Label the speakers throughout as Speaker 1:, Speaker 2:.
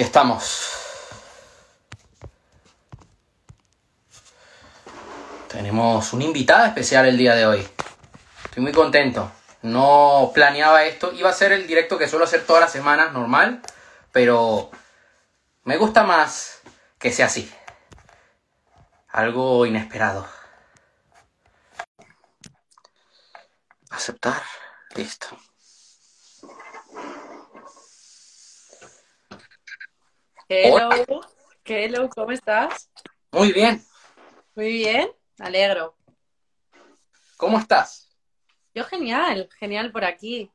Speaker 1: Estamos. Tenemos una invitada especial el día de hoy. Estoy muy contento. No planeaba esto. Iba a ser el directo que suelo hacer todas las semanas, normal. Pero me gusta más que sea así. Algo inesperado. Aceptar. Listo.
Speaker 2: Hello, hello, ¿cómo estás?
Speaker 1: Muy bien.
Speaker 2: Muy bien, me alegro.
Speaker 1: ¿Cómo estás?
Speaker 2: Yo genial, genial por aquí.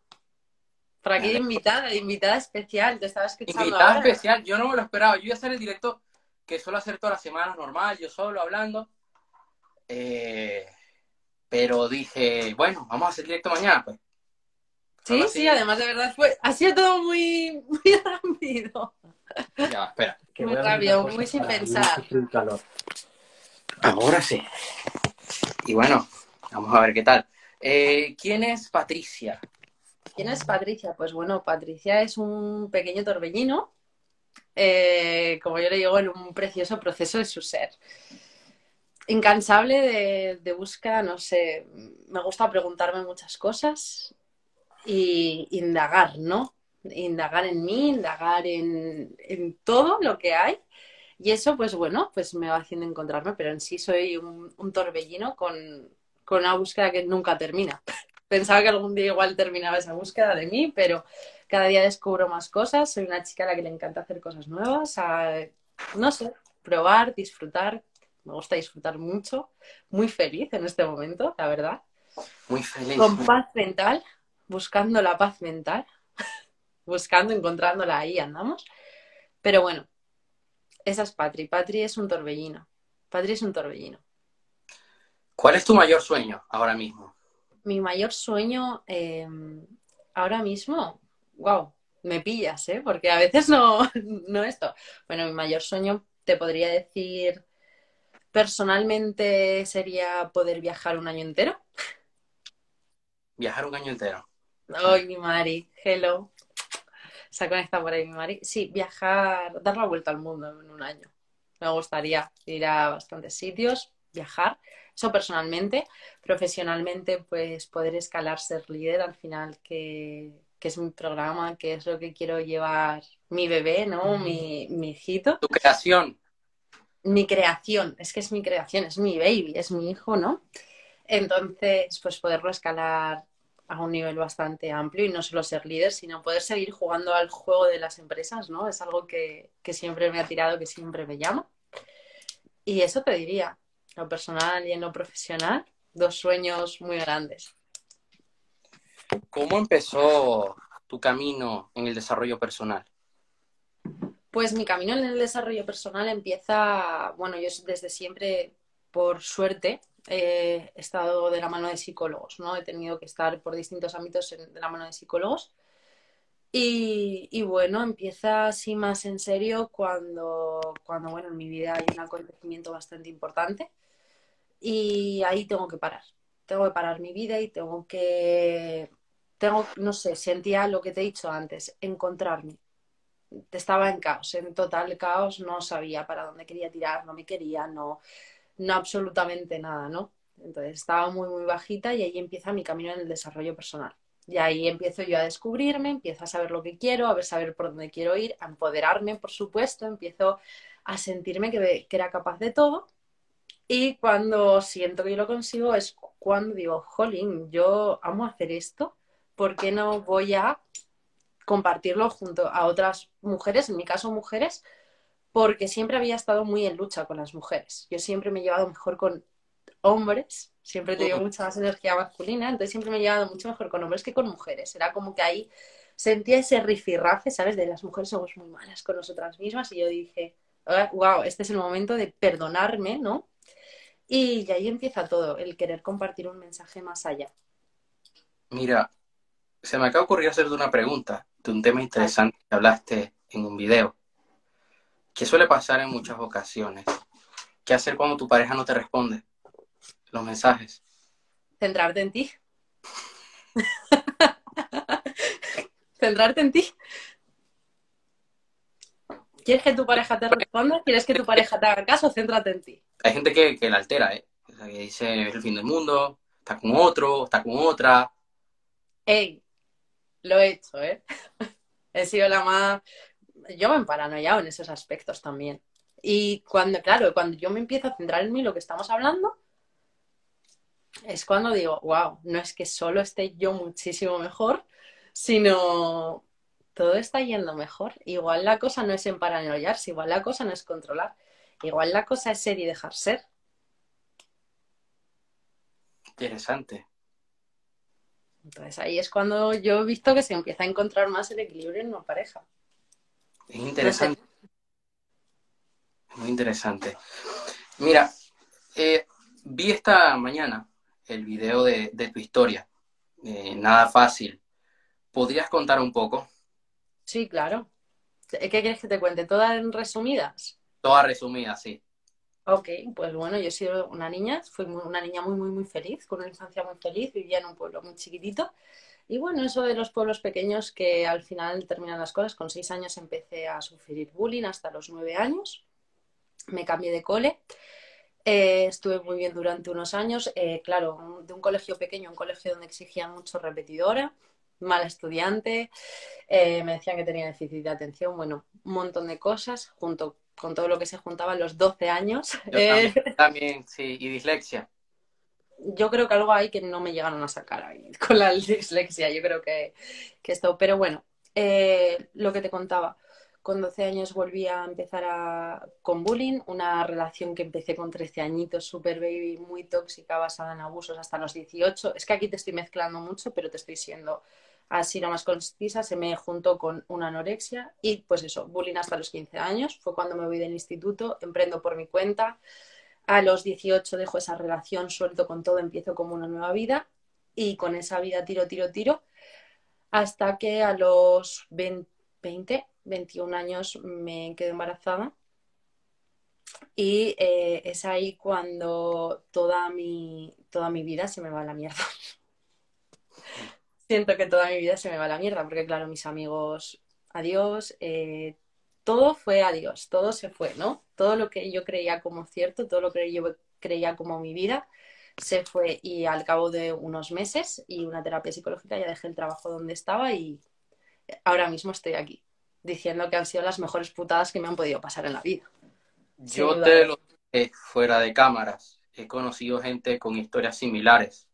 Speaker 2: Por aquí de invitada, de invitada especial, te estaba escuchando
Speaker 1: Invitada
Speaker 2: ahora.
Speaker 1: especial, yo no me lo esperaba. Yo iba a hacer el directo que suelo hacer todas las semanas, normal, yo solo hablando. Eh, pero dije, bueno, vamos a hacer el directo mañana, pues.
Speaker 2: Sí, sí, además de verdad fue, ha sido todo muy, muy rápido.
Speaker 1: Ya, espera.
Speaker 3: Que
Speaker 2: Muy rápido, muy sin pensar.
Speaker 1: Ahora sí. Y bueno, vamos a ver qué tal. Eh, ¿Quién es Patricia?
Speaker 2: ¿Quién es Patricia? Pues bueno, Patricia es un pequeño torbellino, eh, como yo le digo, en un precioso proceso de su ser. Incansable de, de búsqueda, no sé, me gusta preguntarme muchas cosas y indagar, ¿no? Indagar en mí, indagar en, en todo lo que hay. Y eso, pues bueno, pues me va haciendo encontrarme, pero en sí soy un, un torbellino con, con una búsqueda que nunca termina. Pensaba que algún día igual terminaba esa búsqueda de mí, pero cada día descubro más cosas. Soy una chica a la que le encanta hacer cosas nuevas, a, no sé, probar, disfrutar. Me gusta disfrutar mucho, muy feliz en este momento, la verdad.
Speaker 1: Muy feliz.
Speaker 2: Con paz mental, buscando la paz mental, buscando, encontrándola ahí andamos. Pero bueno, esa es Patri. Patri es un torbellino. Patri es un torbellino.
Speaker 1: ¿Cuál es tu mayor sueño ahora mismo?
Speaker 2: Mi mayor sueño eh, ahora mismo, wow, me pillas, ¿eh? Porque a veces no, no esto. Bueno, mi mayor sueño te podría decir personalmente sería poder viajar un año entero.
Speaker 1: Viajar un año entero.
Speaker 2: Ay, mi Mari, hello. Se ha conectado por ahí mi Mari. Sí, viajar, dar la vuelta al mundo en un año. Me gustaría ir a bastantes sitios, viajar. Eso personalmente. Profesionalmente, pues poder escalar, ser líder al final, que, que es mi programa, que es lo que quiero llevar mi bebé, ¿no? Mi, mi hijito.
Speaker 1: Tu creación.
Speaker 2: Mi creación, es que es mi creación, es mi baby, es mi hijo, ¿no? Entonces, pues poderlo escalar a un nivel bastante amplio y no solo ser líder, sino poder seguir jugando al juego de las empresas, ¿no? Es algo que, que siempre me ha tirado, que siempre me llama. Y eso te diría, lo personal y en lo profesional, dos sueños muy grandes.
Speaker 1: ¿Cómo empezó tu camino en el desarrollo personal?
Speaker 2: Pues mi camino en el desarrollo personal empieza, bueno, yo desde siempre, por suerte, he estado de la mano de psicólogos, ¿no? He tenido que estar por distintos ámbitos en- de la mano de psicólogos. Y, y bueno, empieza así más en serio cuando, cuando, bueno, en mi vida hay un acontecimiento bastante importante y ahí tengo que parar. Tengo que parar mi vida y tengo que, tengo, no sé, sentía lo que te he dicho antes, encontrarme. Estaba en caos, en total caos, no sabía para dónde quería tirar, no me quería, no, no absolutamente nada, ¿no? Entonces estaba muy, muy bajita y ahí empieza mi camino en el desarrollo personal. Y ahí empiezo yo a descubrirme, empiezo a saber lo que quiero, a saber por dónde quiero ir, a empoderarme, por supuesto, empiezo a sentirme que, que era capaz de todo. Y cuando siento que yo lo consigo es cuando digo, jolín, yo amo hacer esto, ¿por qué no voy a compartirlo junto a otras mujeres, en mi caso mujeres, porque siempre había estado muy en lucha con las mujeres. Yo siempre me he llevado mejor con hombres, siempre he tenido mucha más energía masculina, entonces siempre me he llevado mucho mejor con hombres que con mujeres. Era como que ahí sentía ese rifirrafe, ¿sabes? De las mujeres somos muy malas con nosotras mismas y yo dije, wow, este es el momento de perdonarme, ¿no? Y ahí empieza todo, el querer compartir un mensaje más allá.
Speaker 1: Mira, se me acaba de ocurrir hacerte una pregunta de un tema interesante que hablaste en un video, que suele pasar en muchas ocasiones. ¿Qué hacer cuando tu pareja no te responde los mensajes?
Speaker 2: Centrarte en ti. Centrarte en ti. ¿Quieres que tu pareja te responda? ¿Quieres que tu pareja te haga caso? Céntrate en ti.
Speaker 1: Hay gente que, que la altera, ¿eh? O sea, que dice, es el fin del mundo, está con otro, está con otra.
Speaker 2: Ey, lo he hecho, ¿eh? he sido la más... Yo me he paranoiado en esos aspectos también. Y cuando, claro, cuando yo me empiezo a centrar en mí, lo que estamos hablando, es cuando digo, wow, no es que solo esté yo muchísimo mejor, sino todo está yendo mejor. Igual la cosa no es en paranoiarse, igual la cosa no es controlar, igual la cosa es ser y dejar ser.
Speaker 1: Interesante.
Speaker 2: Entonces ahí es cuando yo he visto que se empieza a encontrar más el equilibrio en una pareja.
Speaker 1: Es interesante. Muy interesante. Mira, eh, vi esta mañana el video de, tu historia. Eh, nada fácil. ¿Podrías contar un poco?
Speaker 2: Sí, claro. ¿Qué quieres que te cuente? ¿Todas resumidas?
Speaker 1: Todas resumidas, sí.
Speaker 2: Ok, pues bueno, yo he sido una niña, fui una niña muy, muy, muy feliz, con una infancia muy feliz, vivía en un pueblo muy chiquitito. Y bueno, eso de los pueblos pequeños que al final terminan las cosas, con seis años empecé a sufrir bullying hasta los nueve años, me cambié de cole, eh, estuve muy bien durante unos años, eh, claro, de un colegio pequeño, un colegio donde exigían mucho repetidora, mala estudiante, eh, me decían que tenía déficit de atención, bueno, un montón de cosas, junto con todo lo que se juntaba a los 12 años.
Speaker 1: También, sí, y dislexia.
Speaker 2: Yo creo que algo hay que no me llegaron a sacar ahí con la dislexia, yo creo que, esto, pero bueno, eh, lo que te contaba, con 12 años volví a empezar a, con bullying, una relación que empecé con 13 añitos, super baby, muy tóxica, basada en abusos hasta los 18. Es que aquí te estoy mezclando mucho, pero te estoy siendo así más concisa, se me juntó con una anorexia y pues eso, bullying hasta los 15 años, fue cuando me voy del instituto, emprendo por mi cuenta, a los 18 dejo esa relación, suelto con todo, empiezo como una nueva vida y con esa vida tiro, tiro, tiro, hasta que a los 20, 21 años me quedo embarazada y eh, es ahí cuando toda mi, toda mi vida se me va a la mierda. siento que toda mi vida se me va a la mierda, porque claro, mis amigos, adiós, eh, todo fue adiós, todo se fue, ¿no? Todo lo que yo creía como cierto, todo lo que yo creía como mi vida, se fue y al cabo de unos meses y una terapia psicológica ya dejé el trabajo donde estaba y ahora mismo estoy aquí, diciendo que han sido las mejores putadas que me han podido pasar en la vida.
Speaker 1: Yo te lo dije fuera de cámaras, he conocido gente con historias similares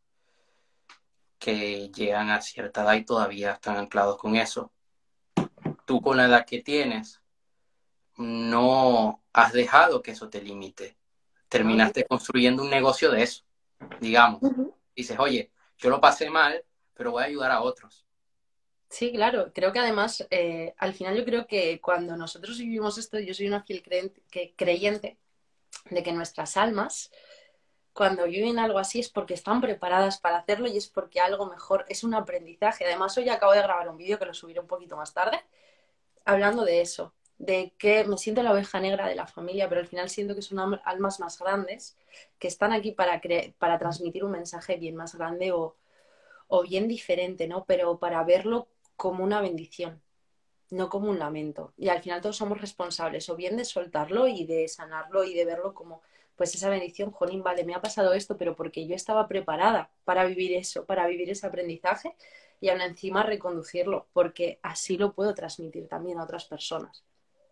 Speaker 1: que llegan a cierta edad y todavía están anclados con eso. Tú con la edad que tienes, no has dejado que eso te limite. Terminaste construyendo un negocio de eso, digamos. Dices, oye, yo lo pasé mal, pero voy a ayudar a otros.
Speaker 2: Sí, claro. Creo que además, eh, al final yo creo que cuando nosotros vivimos esto, yo soy una fiel creyente de que nuestras almas cuando viven algo así es porque están preparadas para hacerlo y es porque algo mejor es un aprendizaje. Además, hoy acabo de grabar un vídeo que lo subiré un poquito más tarde, hablando de eso, de que me siento la oveja negra de la familia, pero al final siento que son almas más grandes que están aquí para, para transmitir un mensaje bien más grande o, o bien diferente, ¿no? Pero para verlo como una bendición, no como un lamento. Y al final todos somos responsables o bien de soltarlo y de sanarlo y de verlo como pues esa bendición, jolín, vale, me ha pasado esto, pero porque yo estaba preparada para vivir eso, para vivir ese aprendizaje y aún encima reconducirlo, porque así lo puedo transmitir también a otras personas,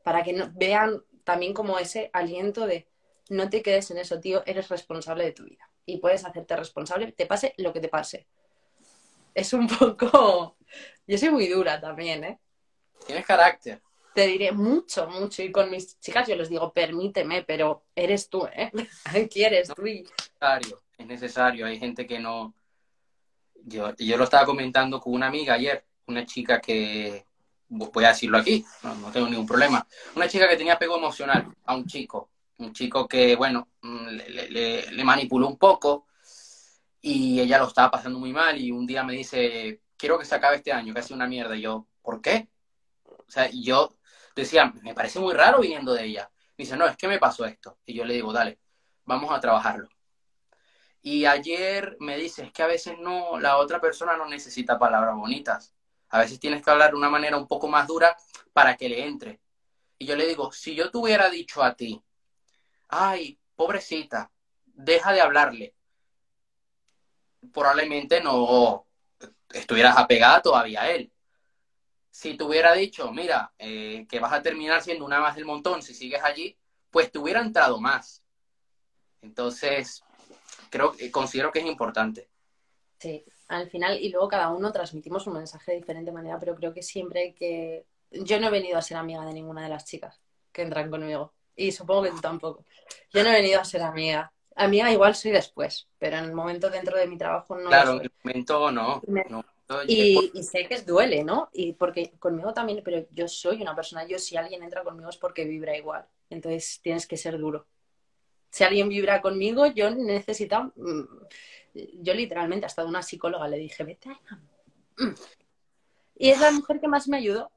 Speaker 2: para que vean también como ese aliento de no te quedes en eso, tío, eres responsable de tu vida y puedes hacerte responsable, te pase lo que te pase. Es un poco... Yo soy muy dura también, ¿eh?
Speaker 1: Tienes carácter
Speaker 2: te diré mucho, mucho. Y con mis chicas yo les digo, permíteme, pero eres tú, ¿eh? ¿Quieres tú?
Speaker 1: Es necesario, es necesario. Hay gente que no... Yo, yo lo estaba comentando con una amiga ayer, una chica que, voy a decirlo aquí, no, tengo ningún problema, una chica que tenía apego emocional a un chico, un chico que, bueno, mm, le, manipuló un poco y ella lo estaba pasando muy mal y un día me dice, quiero que se acabe este año, que hace una mierda. Y yo, ¿por qué? O sea, yo decía, me parece muy raro viniendo de ella. Me dice, no, es que me pasó esto. Y yo le digo, dale, vamos a trabajarlo. Y ayer me dice, es que a veces no, la otra persona no necesita palabras bonitas. A veces tienes que hablar de una manera un poco más dura para que le entre. Y yo le digo, si yo te hubiera dicho a ti, ay, pobrecita, deja de hablarle, probablemente no estuvieras apegada todavía a él. Si te hubiera dicho, mira, eh, que vas a terminar siendo una más del montón si sigues allí, pues te hubiera entrado más. Entonces, creo considero que es importante.
Speaker 2: Sí, al final, y luego cada uno transmitimos un mensaje de diferente manera, pero creo que siempre que. Yo no he venido a ser amiga de ninguna de las chicas que entran conmigo. Y supongo que tú tampoco. Yo no he venido a ser amiga. Amiga igual soy después, pero en el momento dentro de mi trabajo no.
Speaker 1: Claro, en el momento no.
Speaker 2: y, y, sé que es duele, ¿no? Y porque conmigo también, pero yo soy una persona, yo si alguien entra conmigo es porque vibra igual. Entonces tienes que ser duro si alguien vibra conmigo, yo necesito, mm, yo literalmente hasta una psicóloga le dije, vete mm. Y es la mujer que más me ayudó.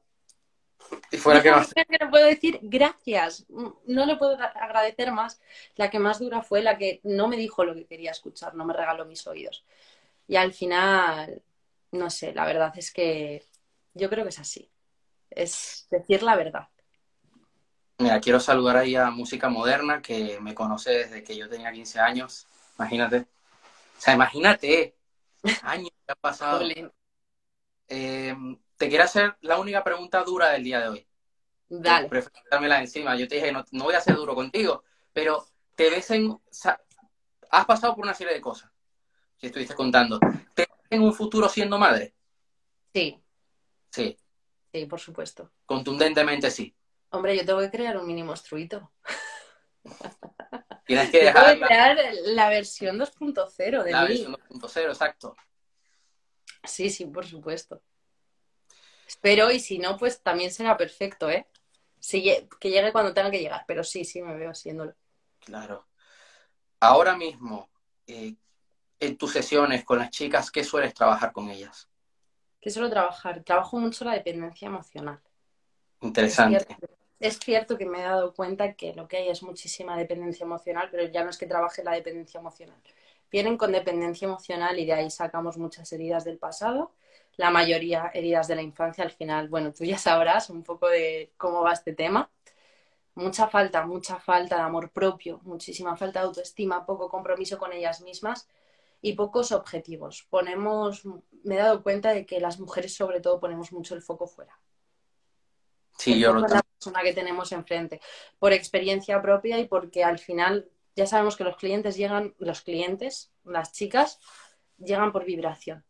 Speaker 1: Y fuera que más.
Speaker 2: Que no puedo decir gracias, mm, no le puedo agradecer más. La que más dura fue la que no me dijo lo que quería escuchar, no me regaló mis oídos. Y al final, no sé, la verdad es que yo creo que es así. Es decir la verdad.
Speaker 1: Mira, quiero saludar ahí a Música Moderna, que me conoce desde que yo tenía 15 años. Imagínate. O sea, imagínate, años que ha pasado. Eh, te quiero hacer la única pregunta dura del día de hoy.
Speaker 2: Dale.
Speaker 1: la encima. Yo te dije, no, no voy a ser duro contigo, pero te ves en... Has pasado por una serie de cosas que estuviste contando. ¿Te ves en un futuro siendo madre?
Speaker 2: Sí.
Speaker 1: Sí.
Speaker 2: Sí, por supuesto.
Speaker 1: Contundentemente sí.
Speaker 2: Hombre, yo tengo que crear un mini monstruito.
Speaker 1: Tienes que dejar.
Speaker 2: crear la versión 2.0 de
Speaker 1: La versión 2.0, exacto.
Speaker 2: Sí, sí, por supuesto. Espero, y si no, pues también será perfecto, ¿eh? que llegue cuando tenga que llegar, pero sí, sí, me veo haciéndolo.
Speaker 1: Claro. Ahora mismo, eh, en tus sesiones con las chicas, ¿qué sueles trabajar con ellas?
Speaker 2: ¿Qué suelo trabajar? Trabajo mucho la dependencia emocional.
Speaker 1: Interesante
Speaker 2: es cierto que me he dado cuenta que lo que hay es muchísima dependencia emocional, pero ya no es que trabaje la dependencia emocional. Vienen con dependencia emocional y de ahí sacamos muchas heridas del pasado, la mayoría heridas de la infancia. Al final, bueno, tú ya sabrás un poco de cómo va este tema. Mucha falta, mucha falta de amor propio, muchísima falta de autoestima, poco compromiso con ellas mismas y pocos objetivos. Ponemos, me he dado cuenta de que las mujeres sobre todo ponemos mucho el foco fuera
Speaker 1: Sí, yo lo
Speaker 2: la persona que tenemos enfrente, por experiencia propia y porque al final ya sabemos que los clientes llegan, los clientes, las chicas, llegan por vibración.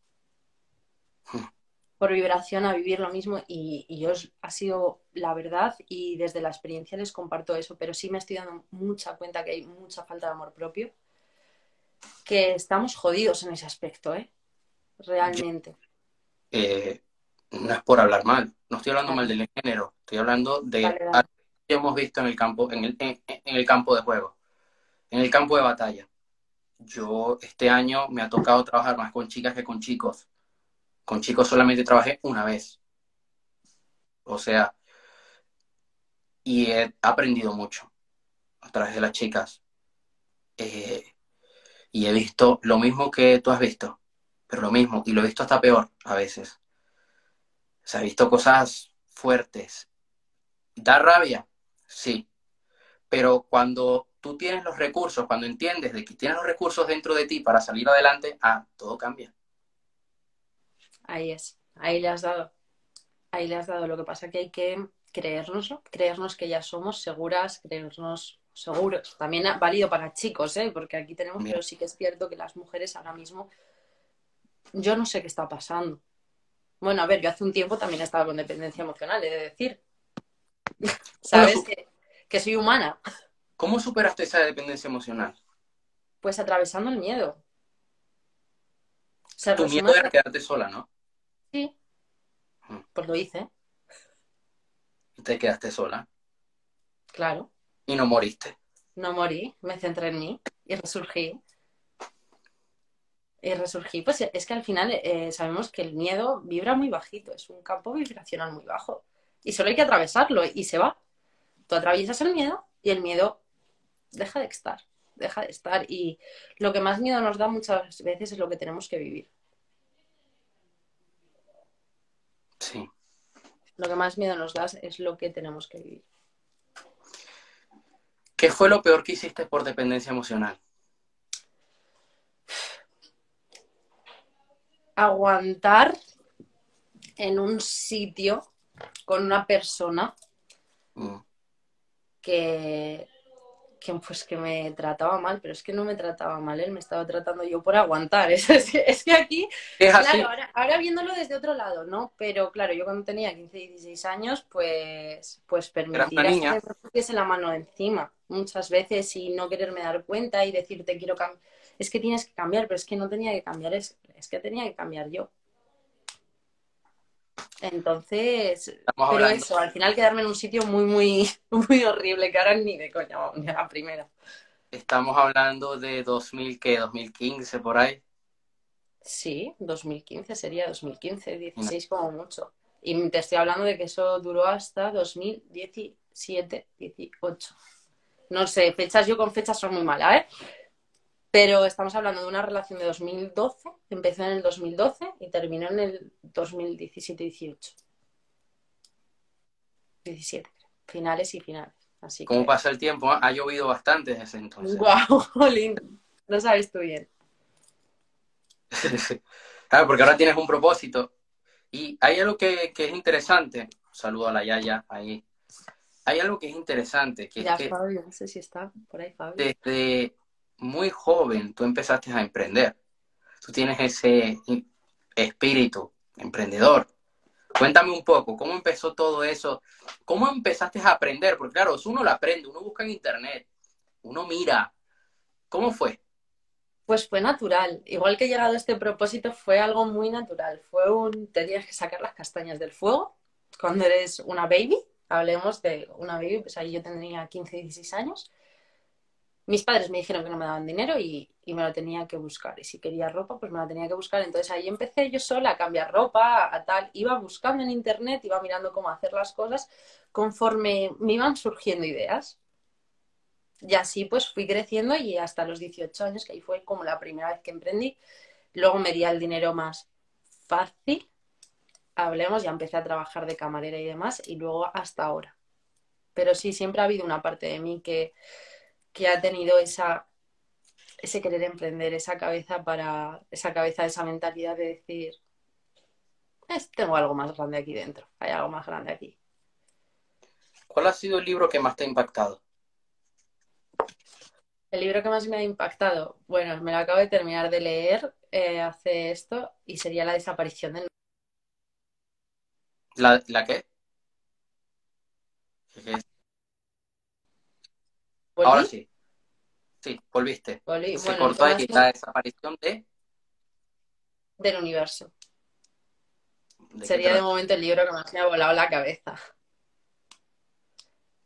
Speaker 2: Por vibración a vivir lo mismo y, y yo ha sido la verdad y desde la experiencia les comparto eso, pero sí me estoy dando mucha cuenta que hay mucha falta de amor propio, que estamos jodidos en ese aspecto, ¿eh? Realmente.
Speaker 1: Eh, no es por hablar mal, no estoy hablando mal del género, estoy hablando de lo que hemos visto en el campo, en el, en, el campo de juego, en el campo de batalla. Yo este año me ha tocado trabajar más con chicas que con chicos. Con chicos solamente trabajé una vez. O sea, y he aprendido mucho a través de las chicas. Eh, y he visto lo mismo que tú has visto, pero lo mismo, y lo he visto hasta peor a veces. Se ha visto cosas fuertes. ¿Da rabia? Sí. Pero cuando tú tienes los recursos, cuando entiendes de que tienes los recursos dentro de ti para salir adelante, ah, todo cambia.
Speaker 2: Ahí es, ahí le has dado. Ahí le has dado. Lo que pasa que hay que creernos, creernos que ya somos seguras, creernos seguros. También ha válido para chicos, ¿eh? porque aquí tenemos, pero sí que es cierto que las mujeres ahora mismo, yo no sé qué está pasando. Bueno, a ver, yo hace un tiempo también estaba con dependencia emocional, he de decir. ¿Sabes? Que, soy humana.
Speaker 1: ¿Cómo superaste esa dependencia emocional?
Speaker 2: Pues atravesando el miedo.
Speaker 1: tu miedo era quedarte sola, ¿no?
Speaker 2: Sí. Mm. Pues lo hice.
Speaker 1: ¿Y te quedaste sola?
Speaker 2: Claro.
Speaker 1: ¿Y no moriste?
Speaker 2: No morí, me centré en mí y resurgí eh, resurgir, pues es que al final eh, sabemos que el miedo vibra muy bajito, es un campo vibracional muy bajo. Y solo hay que atravesarlo y se va. Tú atraviesas el miedo y el miedo deja de estar, deja de estar. Y lo que más miedo nos da muchas veces es lo que tenemos que vivir.
Speaker 1: Sí.
Speaker 2: Lo que más miedo nos da es lo que tenemos que vivir.
Speaker 1: ¿Qué fue lo peor que hiciste por dependencia emocional?
Speaker 2: Aguantar en un sitio con una persona mm. que, que, pues, que me trataba mal, pero es que no me trataba mal, él me estaba tratando yo por aguantar. Es, es, que aquí, claro, ahora, viéndolo desde otro lado, ¿no? Pero claro, yo cuando tenía 15 y 16 años, pues, pues permitir que me pusiese la mano encima muchas veces y no quererme dar cuenta y decirte quiero cambiar. Es que tienes que cambiar, pero es que no tenía que cambiar, es, es que tenía que cambiar yo. Entonces, pero eso, al final quedarme en un sitio muy, muy, muy horrible, que ahora ni de coña, ni a la primera.
Speaker 1: Estamos hablando de 2000, ¿qué? 2015, por ahí.
Speaker 2: Sí, 2015 sería 2015, 16 como mucho. Y te estoy hablando de que eso duró hasta 2017, 18. No sé, fechas, yo con fechas son muy malas, ¿eh? Pero estamos hablando de una relación de 2012, empezó en el 2012 y terminó en el 2017-18. 17, finales y finales. Así
Speaker 1: ¿Cómo pasa el tiempo? Ha llovido bastante desde entonces.
Speaker 2: ¡Guau! Wow, Lo sabes tú bien.
Speaker 1: claro, porque ahora tienes un propósito. Y hay algo que, es interesante. saludo a la Yaya ahí. Hay algo que es interesante. Que
Speaker 2: ya,
Speaker 1: es que
Speaker 2: Fabio, no sé si está por ahí, Fabio.
Speaker 1: Desde muy joven tú empezaste a emprender. Tú tienes ese espíritu emprendedor. Cuéntame un poco, ¿cómo empezó todo eso? ¿Cómo empezaste a aprender? Porque claro, uno lo aprende, uno busca en internet, uno mira. ¿Cómo fue?
Speaker 2: Pues fue natural. Igual que he llegado a este propósito, fue algo muy natural. Fue un, tenías que sacar las castañas del fuego cuando eres una baby. Hablemos de una baby, pues ahí yo tendría 15, 16 años mis padres me dijeron que no me daban dinero y, me lo tenía que buscar. Y si quería ropa, pues me la tenía que buscar. Entonces ahí empecé yo sola a cambiar ropa, a tal. Iba buscando en internet, iba mirando cómo hacer las cosas conforme me iban surgiendo ideas. Y así pues fui creciendo y hasta los 18 años, que ahí fue como la primera vez que emprendí. Luego me di el dinero más fácil. Hablemos, ya empecé a trabajar de camarera y demás. Y luego hasta ahora. Pero sí, siempre ha habido una parte de mí que que ha tenido esa, ese querer emprender, esa cabeza para, esa cabeza, esa mentalidad de decir, tengo algo más grande aquí dentro, hay algo más grande aquí.
Speaker 1: ¿Cuál ha sido el libro que más te ha impactado?
Speaker 2: El libro que más me ha impactado, bueno, me lo acabo de terminar de leer eh, hace esto y sería La desaparición de...
Speaker 1: ¿La, ¿la qué? Ahora sí. Sí, volviste. Se cortó ahí la desaparición de...
Speaker 2: Del universo. Sería de momento el libro que más me ha volado la cabeza.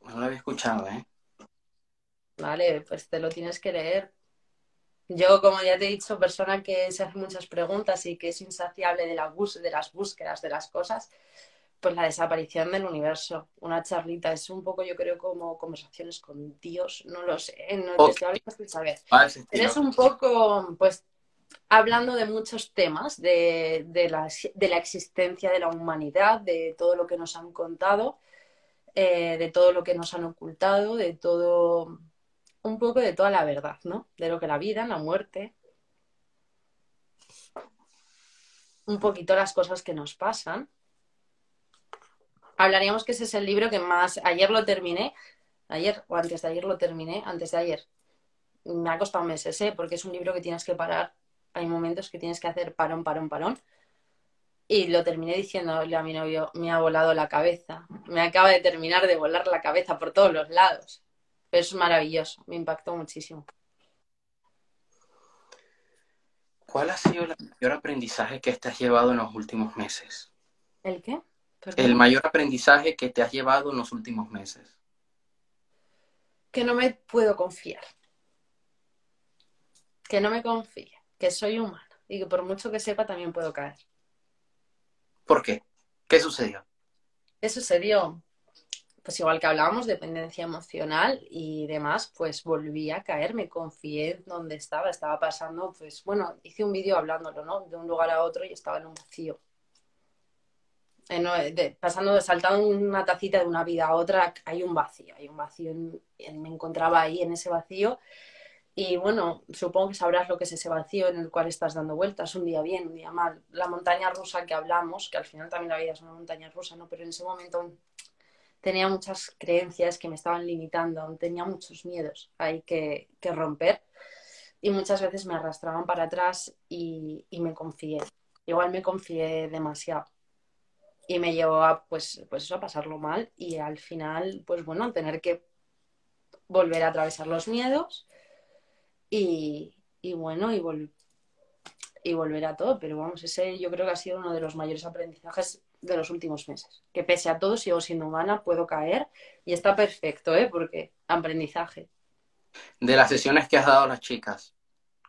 Speaker 1: No lo había escuchado, ¿eh?
Speaker 2: Vale, pues te lo tienes que leer. Yo, como ya te he dicho, persona que se hace muchas preguntas y que es insaciable de, la bus de las búsquedas de las cosas, pues la desaparición del universo, una charlita, es un poco yo creo como conversaciones con Dios, no lo sé, no te estoy saber. Eres un poco, pues, hablando de muchos temas, de, de, la, de, la, existencia de la humanidad, de todo lo que nos han contado, eh, de todo lo que nos han ocultado, de todo, un poco de toda la verdad, ¿no? De lo que la vida, la muerte, un poquito las cosas que nos pasan hablaríamos que ese es el libro que más, ayer lo terminé, ayer o antes de ayer lo terminé, antes de ayer. Me ha costado meses, ¿eh? porque es un libro que tienes que parar, hay momentos que tienes que hacer parón, parón, parón. Y lo terminé diciéndole a mi novio, me ha volado la cabeza, me acaba de terminar de volar la cabeza por todos los lados. Pero es maravilloso, me impactó muchísimo.
Speaker 1: ¿Cuál ha sido el mayor aprendizaje que te has llevado en los últimos meses?
Speaker 2: ¿El qué?
Speaker 1: El mayor aprendizaje que te has llevado en los últimos meses?
Speaker 2: Que no me puedo confiar. Que no me confíe, que soy humana y que por mucho que sepa también puedo caer.
Speaker 1: ¿Por qué? ¿Qué sucedió?
Speaker 2: ¿Qué sucedió? Pues igual que hablábamos, dependencia emocional y demás, pues volví a caer, me confié donde estaba, estaba pasando, pues bueno, hice un vídeo hablándolo, ¿no? De un lugar a otro y estaba en un vacío eh, pasando, saltando una tacita de una vida a otra, hay un vacío, hay un vacío, me encontraba ahí en ese vacío y bueno, supongo que sabrás lo que es ese vacío en el cual estás dando vueltas, un día bien, un día mal. La montaña rusa que hablamos, que al final también la vida es una montaña rusa, ¿no? Pero en ese momento tenía muchas creencias que me estaban limitando, tenía muchos miedos ahí que, que romper y muchas veces me arrastraban para atrás y me confié. Igual me confié demasiado y me llevó a, pues, pues eso, a pasarlo mal y al final, pues bueno, tener que volver a atravesar los miedos y, y bueno, y, y volver a todo. Pero vamos, ese yo creo que ha sido uno de los mayores aprendizajes de los últimos meses. Que pese a todo sigo siendo humana, puedo caer y está perfecto, ¿eh? Porque aprendizaje.
Speaker 1: De las sesiones que has dado a las chicas,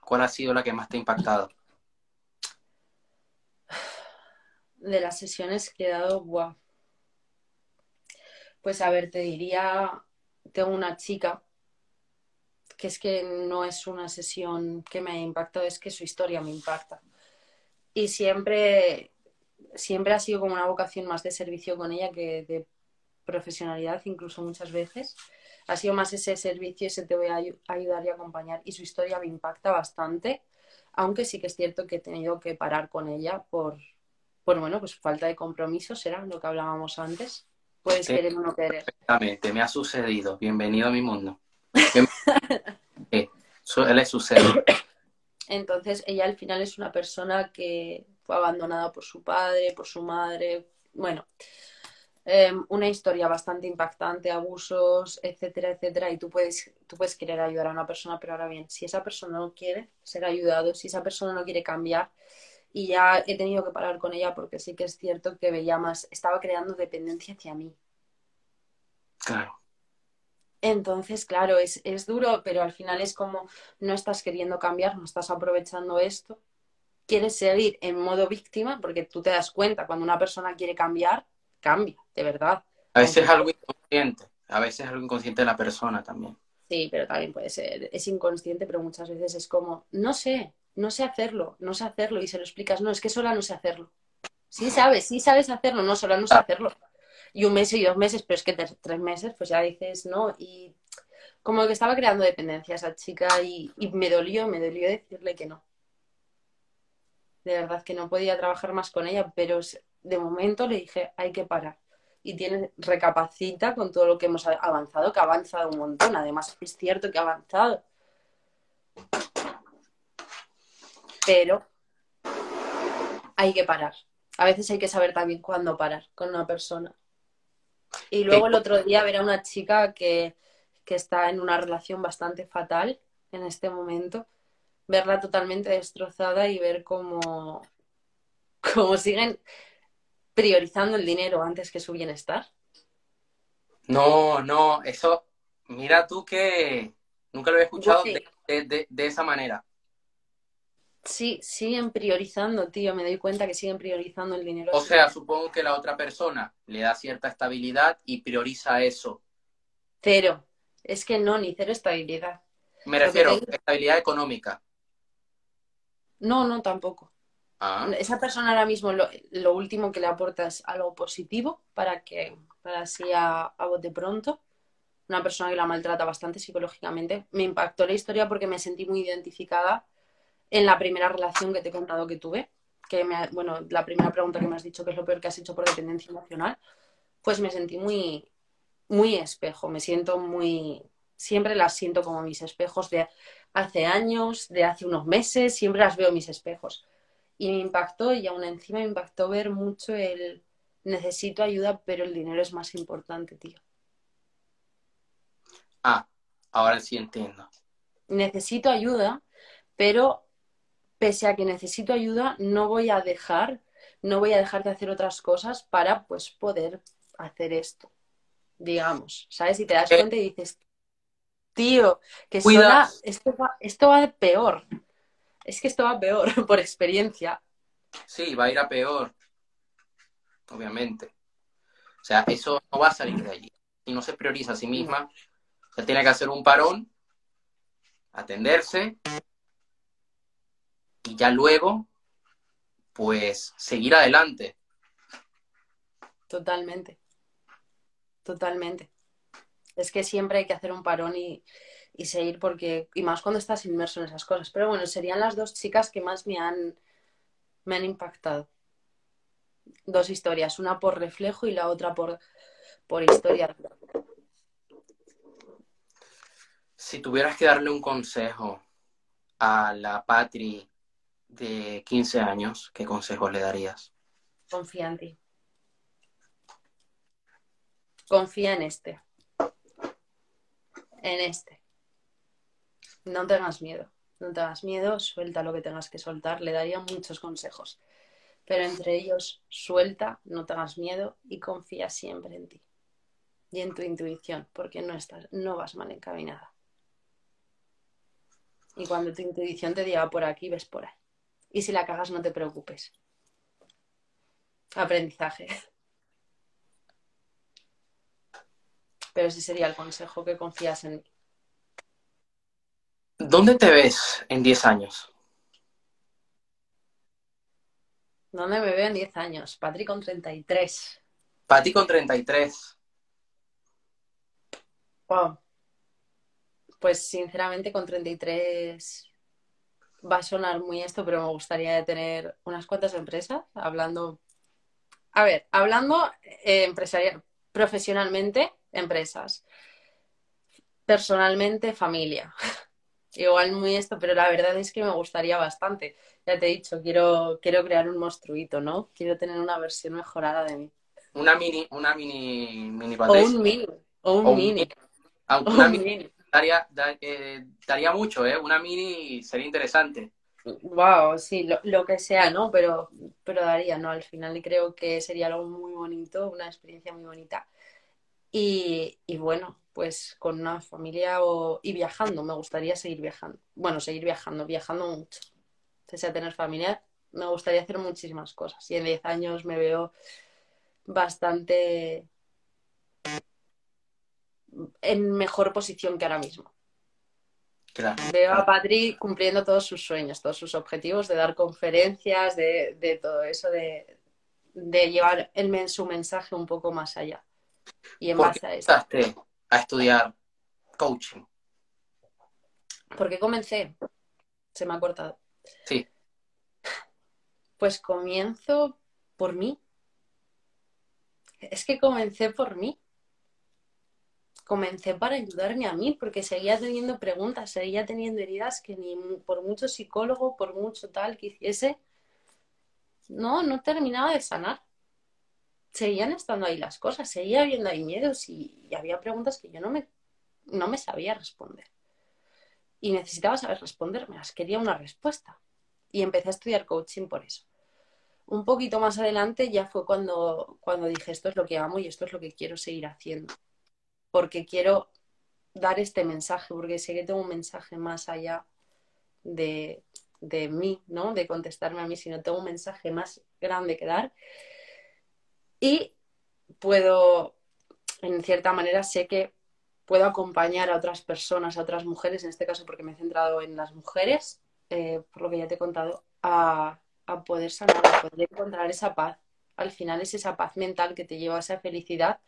Speaker 1: ¿cuál ha sido la que más te ha impactado?
Speaker 2: De las sesiones que he dado, wow. Pues a ver, te diría, tengo una chica que es que no es una sesión que me ha impactado, es que su historia me impacta. Y siempre, siempre ha sido como una vocación más de servicio con ella que de profesionalidad, incluso muchas veces. Ha sido más ese servicio, ese te voy a ayudar y acompañar. Y su historia me impacta bastante, aunque sí que es cierto que he tenido que parar con ella por, bueno, bueno, pues falta de compromiso será lo que hablábamos antes. Puedes querer o no querer.
Speaker 1: Exactamente, me ha sucedido. Bienvenido a mi mundo. eh, él es sucede.
Speaker 2: Entonces, ella al final es una persona que fue abandonada por su padre, por su madre. Bueno, em, una historia bastante impactante, abusos, etcétera, etcétera. Y tú puedes, tú puedes querer ayudar a una persona, pero ahora bien, si esa persona no quiere ser ayudado, si esa persona no quiere cambiar, y ya he tenido que parar con ella porque sí que es cierto que veía más, estaba creando dependencia hacia mí.
Speaker 1: Claro.
Speaker 2: Entonces, claro, es, es duro, pero al final es como no estás queriendo cambiar, no estás aprovechando esto, quieres seguir en modo víctima porque tú te das cuenta cuando una persona quiere cambiar, cambia, de verdad.
Speaker 1: A veces es algo inconsciente, a veces es algo inconsciente de la persona también.
Speaker 2: Sí, pero también puede ser, es inconsciente, pero muchas veces es como, no sé, no sé hacerlo, no sé hacerlo, y se lo explicas, no, es que sola no sé hacerlo. Sí sabes, sí sabes hacerlo, no, sola no sé hacerlo. Y un mes y dos meses, pero es que tres meses, pues ya dices, no, y como que estaba creando dependencia esa chica y, me dolió, me dolió decirle que no. De verdad que no podía trabajar más con ella, pero de momento le dije, hay que parar. Y tiene, recapacita con todo lo que hemos avanzado, que ha avanzado un montón. Además, es cierto que ha avanzado pero hay que parar. A veces hay que saber también cuándo parar con una persona. Y luego el otro día ver a una chica que, está en una relación bastante fatal en este momento, verla totalmente destrozada y ver cómo, cómo siguen priorizando el dinero antes que su bienestar.
Speaker 1: No, no, eso, mira tú que nunca lo he escuchado de, de esa manera.
Speaker 2: Sí, siguen priorizando, tío. Me doy cuenta que siguen priorizando el dinero.
Speaker 1: O sea, supongo que la otra persona le da cierta estabilidad y prioriza eso.
Speaker 2: Cero. Es que no, ni cero estabilidad.
Speaker 1: Me refiero a estabilidad económica.
Speaker 2: No, no, tampoco. Ah. Esa persona ahora mismo lo, último que le aporta es algo positivo para que, para así a, a bote pronto. Una persona que la maltrata bastante psicológicamente. Me impactó la historia porque me sentí muy identificada en la primera relación que te he contado que tuve, que me, bueno, la primera pregunta que me has dicho que es lo peor que has hecho por dependencia emocional, pues me sentí muy, muy espejo, me siento muy, siempre las siento como mis espejos de hace años, de hace unos meses, siempre las veo mis espejos. Y me impactó y aún encima me impactó ver mucho el necesito ayuda, pero el dinero es más importante, tío.
Speaker 1: Ah, ahora sí entiendo.
Speaker 2: Necesito ayuda, pero pese a que necesito ayuda, no voy a dejar, no voy a dejar de hacer otras cosas para pues poder hacer esto, digamos, ¿sabes? Y te das cuenta y dices, tío, que suena, esto va, esto va peor. Es que esto va peor por experiencia.
Speaker 1: Sí, va a ir a peor, obviamente. O sea, eso no va a salir de allí. Si no se prioriza a sí misma, se tiene que hacer un parón, atenderse y ya luego, pues, seguir adelante.
Speaker 2: Totalmente. Totalmente. Es que siempre hay que hacer un parón y, y seguir porque, y más cuando estás inmerso en esas cosas. Pero bueno, serían las dos chicas que más me han, me han impactado. Dos historias, una por reflejo y la otra por, por historia.
Speaker 1: Si tuvieras que darle un consejo a la Patri de 15 años, ¿qué consejo le darías?
Speaker 2: Confía en ti. Confía en este. En este. No tengas miedo. No tengas miedo, suelta lo que tengas que soltar. Le daría muchos consejos. Pero entre ellos, suelta, no tengas miedo y confía siempre en ti. Y en tu intuición, porque no, estás, no vas mal encaminada. Y cuando tu intuición te diga por aquí, ves por ahí. Y si la cagas, no te preocupes. Aprendizaje. Pero ese sería el consejo, que confías en mí.
Speaker 1: ¿Dónde te ves en 10 años?
Speaker 2: ¿Dónde me veo en 10 años? Patri con 33.
Speaker 1: Patri con 33.
Speaker 2: Wow. Pues sinceramente con 33 va a sonar muy esto, pero me gustaría tener unas cuantas empresas hablando. A ver, hablando eh, empresarial, profesionalmente, empresas. Personalmente, familia. Igual muy esto, pero la verdad es que me gustaría bastante. Ya te he dicho, quiero, quiero crear un monstruito, ¿no? Quiero tener una versión mejorada de mí.
Speaker 1: Una mini, una mini, mini
Speaker 2: O un mini, o un mini.
Speaker 1: Aunque una mini daría, eh, daría mucho, ¿eh? Una mini sería interesante.
Speaker 2: Wow, sí, lo, lo, que sea, ¿no? Pero, pero daría, ¿no? Al final creo que sería algo muy bonito, una experiencia muy bonita. Y, y bueno, pues con una familia y viajando, me gustaría seguir viajando. Bueno, seguir viajando, viajando mucho. Pese a tener familia, me gustaría hacer muchísimas cosas. Y en 10 años me veo bastante en mejor posición que ahora mismo.
Speaker 1: Claro.
Speaker 2: Veo a Patri cumpliendo todos sus sueños, todos sus objetivos de dar conferencias, de, de todo eso, de, de llevar el, su mensaje un poco más allá. Y en
Speaker 1: ¿Por
Speaker 2: base
Speaker 1: qué
Speaker 2: a eso.
Speaker 1: empezaste a estudiar coaching?
Speaker 2: ¿Por qué comencé? Se me ha cortado.
Speaker 1: Sí.
Speaker 2: Pues comienzo por mí. Es que comencé por mí comencé para ayudarme a mí, porque seguía teniendo preguntas, seguía teniendo heridas que ni por mucho psicólogo, por mucho tal que hiciese, no, no terminaba de sanar. Seguían estando ahí las cosas, seguía habiendo ahí miedos y, había preguntas que yo no me, no me sabía responder. Y necesitaba saber respondérmelas, quería una respuesta. Y empecé a estudiar coaching por eso. Un poquito más adelante ya fue cuando, cuando dije esto es lo que amo y esto es lo que quiero seguir haciendo porque quiero dar este mensaje, porque sé que tengo un mensaje más allá de, de mí, ¿no? De contestarme a mí, sino tengo un mensaje más grande que dar. Y puedo, en cierta manera, sé que puedo acompañar a otras personas, a otras mujeres, en este caso porque me he centrado en las mujeres, eh, por lo que ya te he contado, a, a poder sanar, a poder encontrar esa paz. Al final es esa paz mental que te lleva a esa felicidad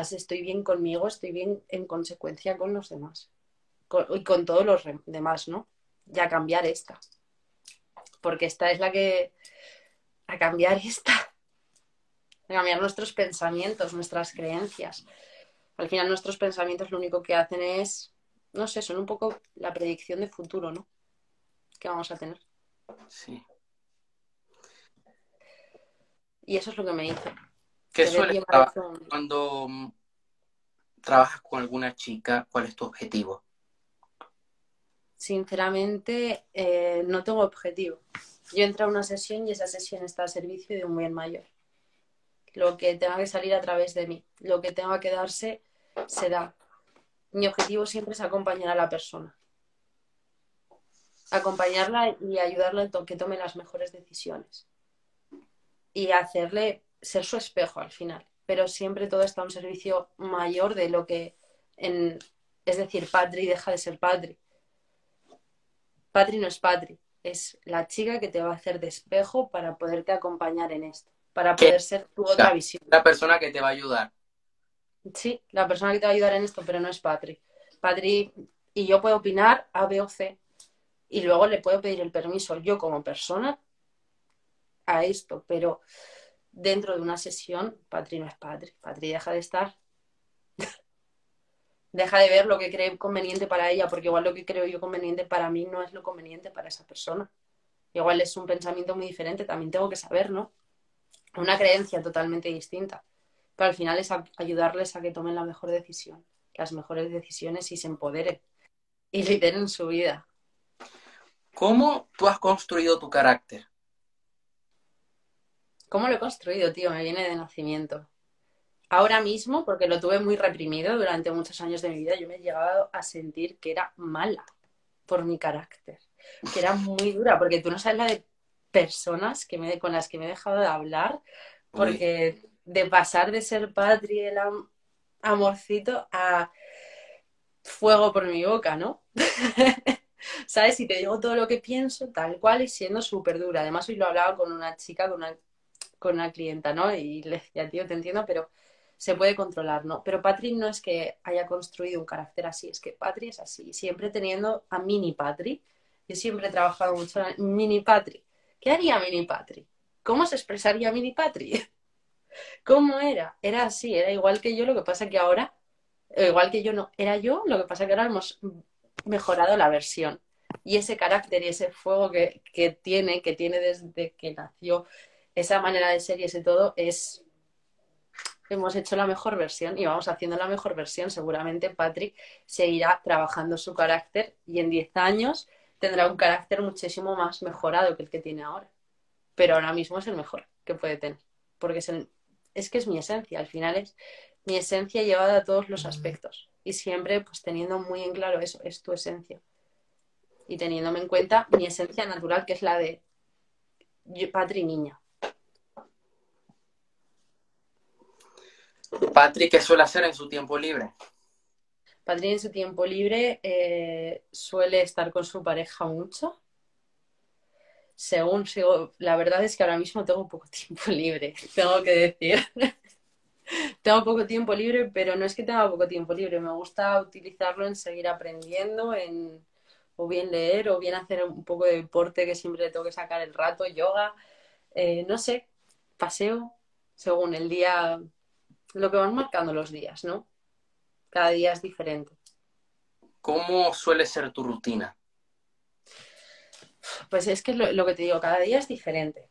Speaker 2: estoy bien conmigo, estoy bien en consecuencia con los demás y con todos los demás, ¿no? Y a cambiar esta. Porque esta es la que... A cambiar esta. A cambiar nuestros pensamientos, nuestras creencias. Al final nuestros pensamientos lo único que hacen es, no sé, son un poco la predicción de futuro, ¿no? Que vamos a tener.
Speaker 1: Sí.
Speaker 2: Y eso es lo que me hizo.
Speaker 1: ¿Qué suele cuando mm, trabajas con alguna chica? ¿Cuál es tu objetivo?
Speaker 2: Sinceramente, eh, no tengo objetivo. Yo entro a una sesión y esa sesión está al servicio de un bien mayor. Lo que tenga que salir a través de mí, lo que tenga que darse, se da. Mi objetivo siempre es acompañar a la persona. Acompañarla y ayudarla a que tome las mejores decisiones. Y hacerle ser su espejo al final, pero siempre todo está a un servicio mayor de lo que, en, es decir, Patri deja de ser Patri. Patri no es Patri, es la chica que te va a hacer de espejo para poderte acompañar en esto. para poder ser tu otra visión.
Speaker 1: La persona que te va a ayudar.
Speaker 2: Sí, la persona que te va a ayudar en esto, pero no es Patri. Patri y yo puedo opinar A, B o C y luego le puedo pedir el permiso yo como persona a esto, pero dentro de una sesión, Patri no es Patri. Patri deja de estar. deja de ver lo que cree conveniente para ella, porque igual lo que creo yo conveniente para mí no es lo conveniente para esa persona. Igual es un pensamiento muy diferente, también tengo que saber, ¿no? Una creencia totalmente distinta. Pero al final es ayudarles a que tomen la mejor decisión, las mejores decisiones y se empoderen y lideren su vida.
Speaker 1: ¿Cómo tú has construido tu carácter?
Speaker 2: ¿Cómo lo he construido, tío? Me viene de nacimiento. Ahora mismo, porque lo tuve muy reprimido durante muchos años de mi vida, yo me he llegado a sentir que era mala por mi carácter, que era muy dura, porque tú no sabes la de personas que me, con las que me he dejado de hablar, porque de pasar de ser patri, el amorcito, a fuego por mi boca, ¿no? ¿Sabes? Y te digo todo lo que pienso, tal cual, y siendo súper dura. Además, hoy lo hablaba con una chica, con una, con una clienta, ¿no? Y le decía, tío, te entiendo, pero se puede controlar, ¿no? Pero Patri no es que haya construido un carácter así, es que Patri es así, siempre teniendo a Mini Patri. Yo siempre he trabajado mucho en Mini Patri. ¿Qué haría Mini Patri? ¿Cómo se expresaría Mini Patri? ¿Cómo era? Era así, era igual que yo, lo que pasa que ahora, igual que yo no, era yo, lo que pasa que ahora hemos mejorado la versión. Y ese carácter y ese fuego que, que tiene, que tiene desde que nació, esa manera de ser y ese todo, es hemos hecho la mejor versión y vamos haciendo la mejor versión. Seguramente Patrick seguirá trabajando su carácter y en 10 años tendrá un carácter muchísimo más mejorado que el que tiene ahora. Pero ahora mismo es el mejor que puede tener, porque es, es que es mi esencia, al final es mi esencia llevada a todos los aspectos y siempre pues teniendo muy en claro eso, es tu esencia y teniéndome en cuenta mi esencia natural que es la de Patri niña.
Speaker 1: Patrick, ¿qué suele hacer en su tiempo libre?
Speaker 2: Patrick en su tiempo libre eh, suele estar con su pareja mucho. Según sigo, la verdad es que ahora mismo tengo poco tiempo libre, tengo que decir. tengo poco tiempo libre, pero no es que tenga poco tiempo libre, me gusta utilizarlo en seguir aprendiendo, en o bien leer, o bien hacer un poco de deporte que siempre tengo que sacar el rato, yoga, eh, no sé, paseo, según el día lo que van marcando los días, ¿no? Cada día es diferente.
Speaker 1: ¿Cómo suele ser tu rutina?
Speaker 2: Pues es que lo, lo que te digo, cada día es diferente.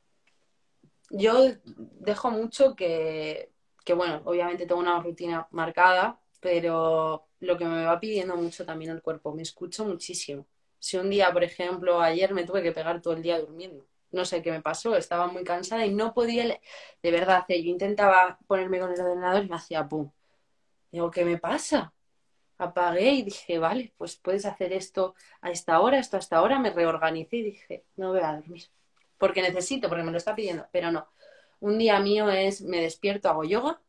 Speaker 2: Yo dejo mucho que, que, bueno, obviamente tengo una rutina marcada, pero lo que me va pidiendo mucho también el cuerpo, me escucho muchísimo. Si un día, por ejemplo, ayer me tuve que pegar todo el día durmiendo, no sé qué me pasó, estaba muy cansada y no podía, de verdad, yo intentaba ponerme con el ordenador y me hacía pum. Digo, ¿qué me pasa? Apagué y dije, vale, pues puedes hacer esto a esta hora, esto a esta hora, me reorganicé y dije, no voy a dormir, porque necesito, porque me lo está pidiendo, pero no. Un día mío es, me despierto, hago yoga,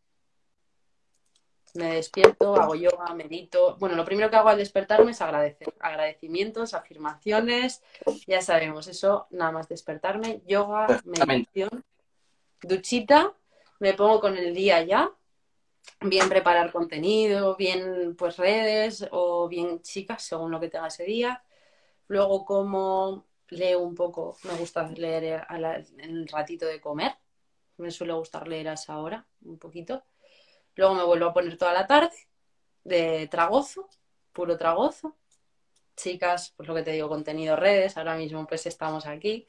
Speaker 2: me despierto, hago yoga, medito. Bueno, lo primero que hago al despertarme es agradecer. Agradecimientos, afirmaciones, ya sabemos eso, nada más despertarme, yoga, meditación, duchita, me pongo con el día ya, bien preparar contenido, bien pues redes o bien chicas, según lo que tenga ese día. Luego como leo un poco, me gusta leer en el ratito de comer, me suele gustar leer a esa hora, un poquito Luego me vuelvo a poner toda la tarde de tragozo, puro tragozo. Chicas, pues lo que te digo, contenido redes, ahora mismo pues estamos aquí.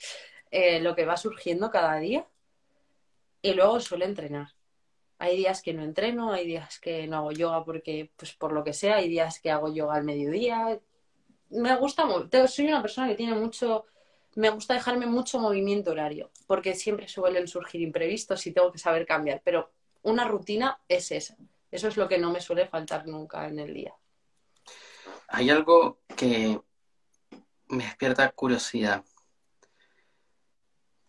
Speaker 2: Eh, lo que va surgiendo cada día. Y luego suelo entrenar. Hay días que no entreno, hay días que no hago yoga porque, pues por lo que sea, hay días que hago yoga al mediodía. Me gusta, soy una persona que tiene mucho, me gusta dejarme mucho movimiento horario, porque siempre suelen surgir imprevistos y tengo que saber cambiar, pero una rutina es esa. Eso es lo que no me suele faltar nunca en el día.
Speaker 1: Hay algo que me despierta curiosidad.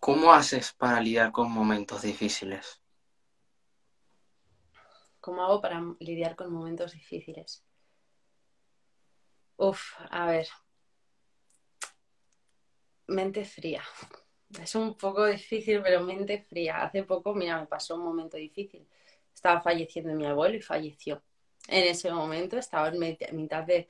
Speaker 1: ¿Cómo haces para lidiar con momentos difíciles?
Speaker 2: ¿Cómo hago para lidiar con momentos difíciles? Uf, a ver. Mente fría. Es un poco difícil, pero mente fría. Hace poco, mira, me pasó un momento difícil. Estaba falleciendo mi abuelo y falleció. En ese momento estaba en mitad de,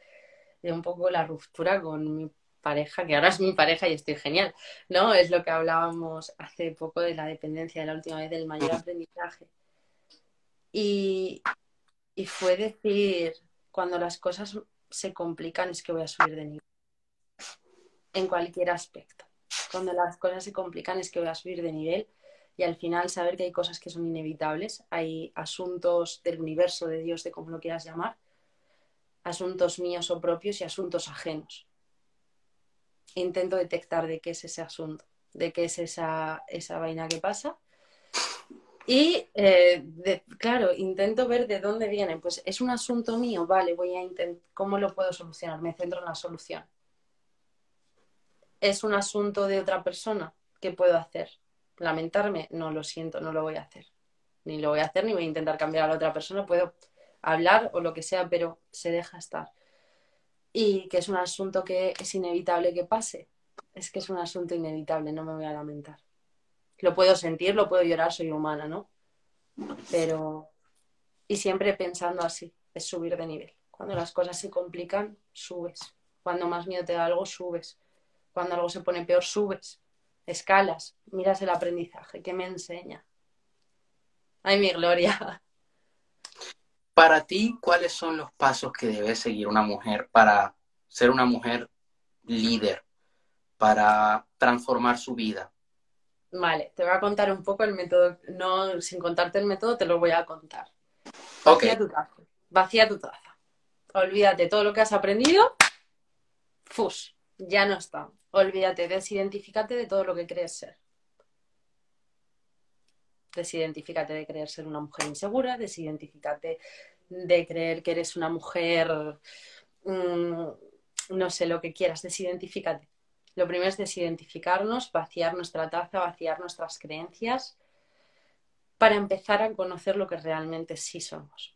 Speaker 2: de un poco la ruptura con mi pareja, que ahora es mi pareja y estoy genial, ¿no? Es lo que hablábamos hace poco de la dependencia de la última vez del mayor aprendizaje. Y, y fue decir, cuando las cosas se complican es que voy a subir de nivel. En cualquier aspecto. Cuando las cosas se complican es que voy a subir de nivel y al final saber que hay cosas que son inevitables, hay asuntos del universo, de Dios, de como lo quieras llamar, asuntos míos o propios y asuntos ajenos. Intento detectar de qué es ese asunto, de qué es esa, esa vaina que pasa. Y, eh, claro, intento ver de dónde viene. Pues es un asunto mío, vale, voy a intentar, ¿cómo lo puedo solucionar? Me centro en la solución. ¿Es un asunto de otra persona? ¿Qué puedo hacer? ¿Lamentarme? No, lo siento, no lo voy a hacer. Ni lo voy a hacer, ni voy a intentar cambiar a la otra persona. Puedo hablar o lo que sea, pero se deja estar. Y que es un asunto que es inevitable que pase. Es que es un asunto inevitable, no me voy a lamentar. Lo puedo sentir, lo puedo llorar, soy humana, ¿no? Pero... Y siempre pensando así, es subir de nivel. Cuando las cosas se complican, subes. Cuando más miedo te da algo, subes. Cuando algo se pone peor, subes. Escalas, miras el aprendizaje, ¿qué me enseña? Ay, mi gloria.
Speaker 1: Para ti, ¿cuáles son los pasos que debe seguir una mujer para ser una mujer líder, para transformar su vida?
Speaker 2: Vale, te voy a contar un poco el método. No, sin contarte el método, te lo voy a contar.
Speaker 1: Vacía
Speaker 2: tu taza. Vacía tu taza. Olvídate todo lo que has aprendido. Fus, ya no está. Olvídate, desidentifícate de todo lo que crees ser desidentifícate de creer ser una mujer insegura, desidentifícate de creer que eres una mujer, mm, no sé, lo que quieras, desidentifícate. Lo primero es desidentificarnos, vaciar nuestra taza, vaciar nuestras creencias, para empezar a conocer lo que realmente sí somos.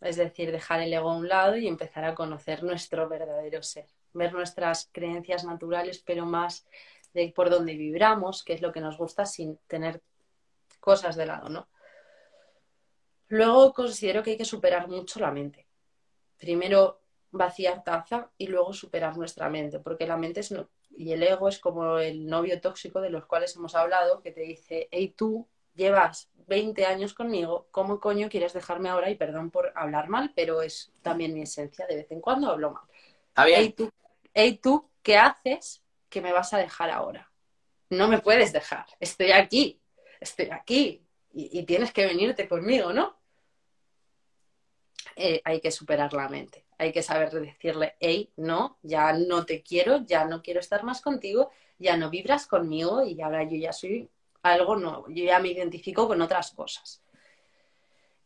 Speaker 2: Es decir, dejar el ego a un lado y empezar a conocer nuestro verdadero ser, ver nuestras creencias naturales, pero más de por dónde vibramos, qué es lo que nos gusta sin tener cosas de lado, ¿no? Luego considero que hay que superar mucho la mente. Primero vaciar taza y luego superar nuestra mente, porque la mente es y el ego es como el novio tóxico de los cuales hemos hablado, que te dice, hey tú llevas 20 años conmigo, ¿cómo coño quieres dejarme ahora? Y perdón por hablar mal, pero es también mi esencia, de vez en cuando hablo mal. Hey tú, hey tú, ¿qué haces que me vas a dejar ahora? No me puedes dejar, estoy aquí, estoy aquí y, tienes que venirte conmigo, ¿no? Eh, hay que superar la mente. Hay que saber decirle, hey, no, ya no te quiero, ya no quiero estar más contigo, ya no vibras conmigo y ahora yo ya soy algo nuevo, yo ya me identifico con otras cosas.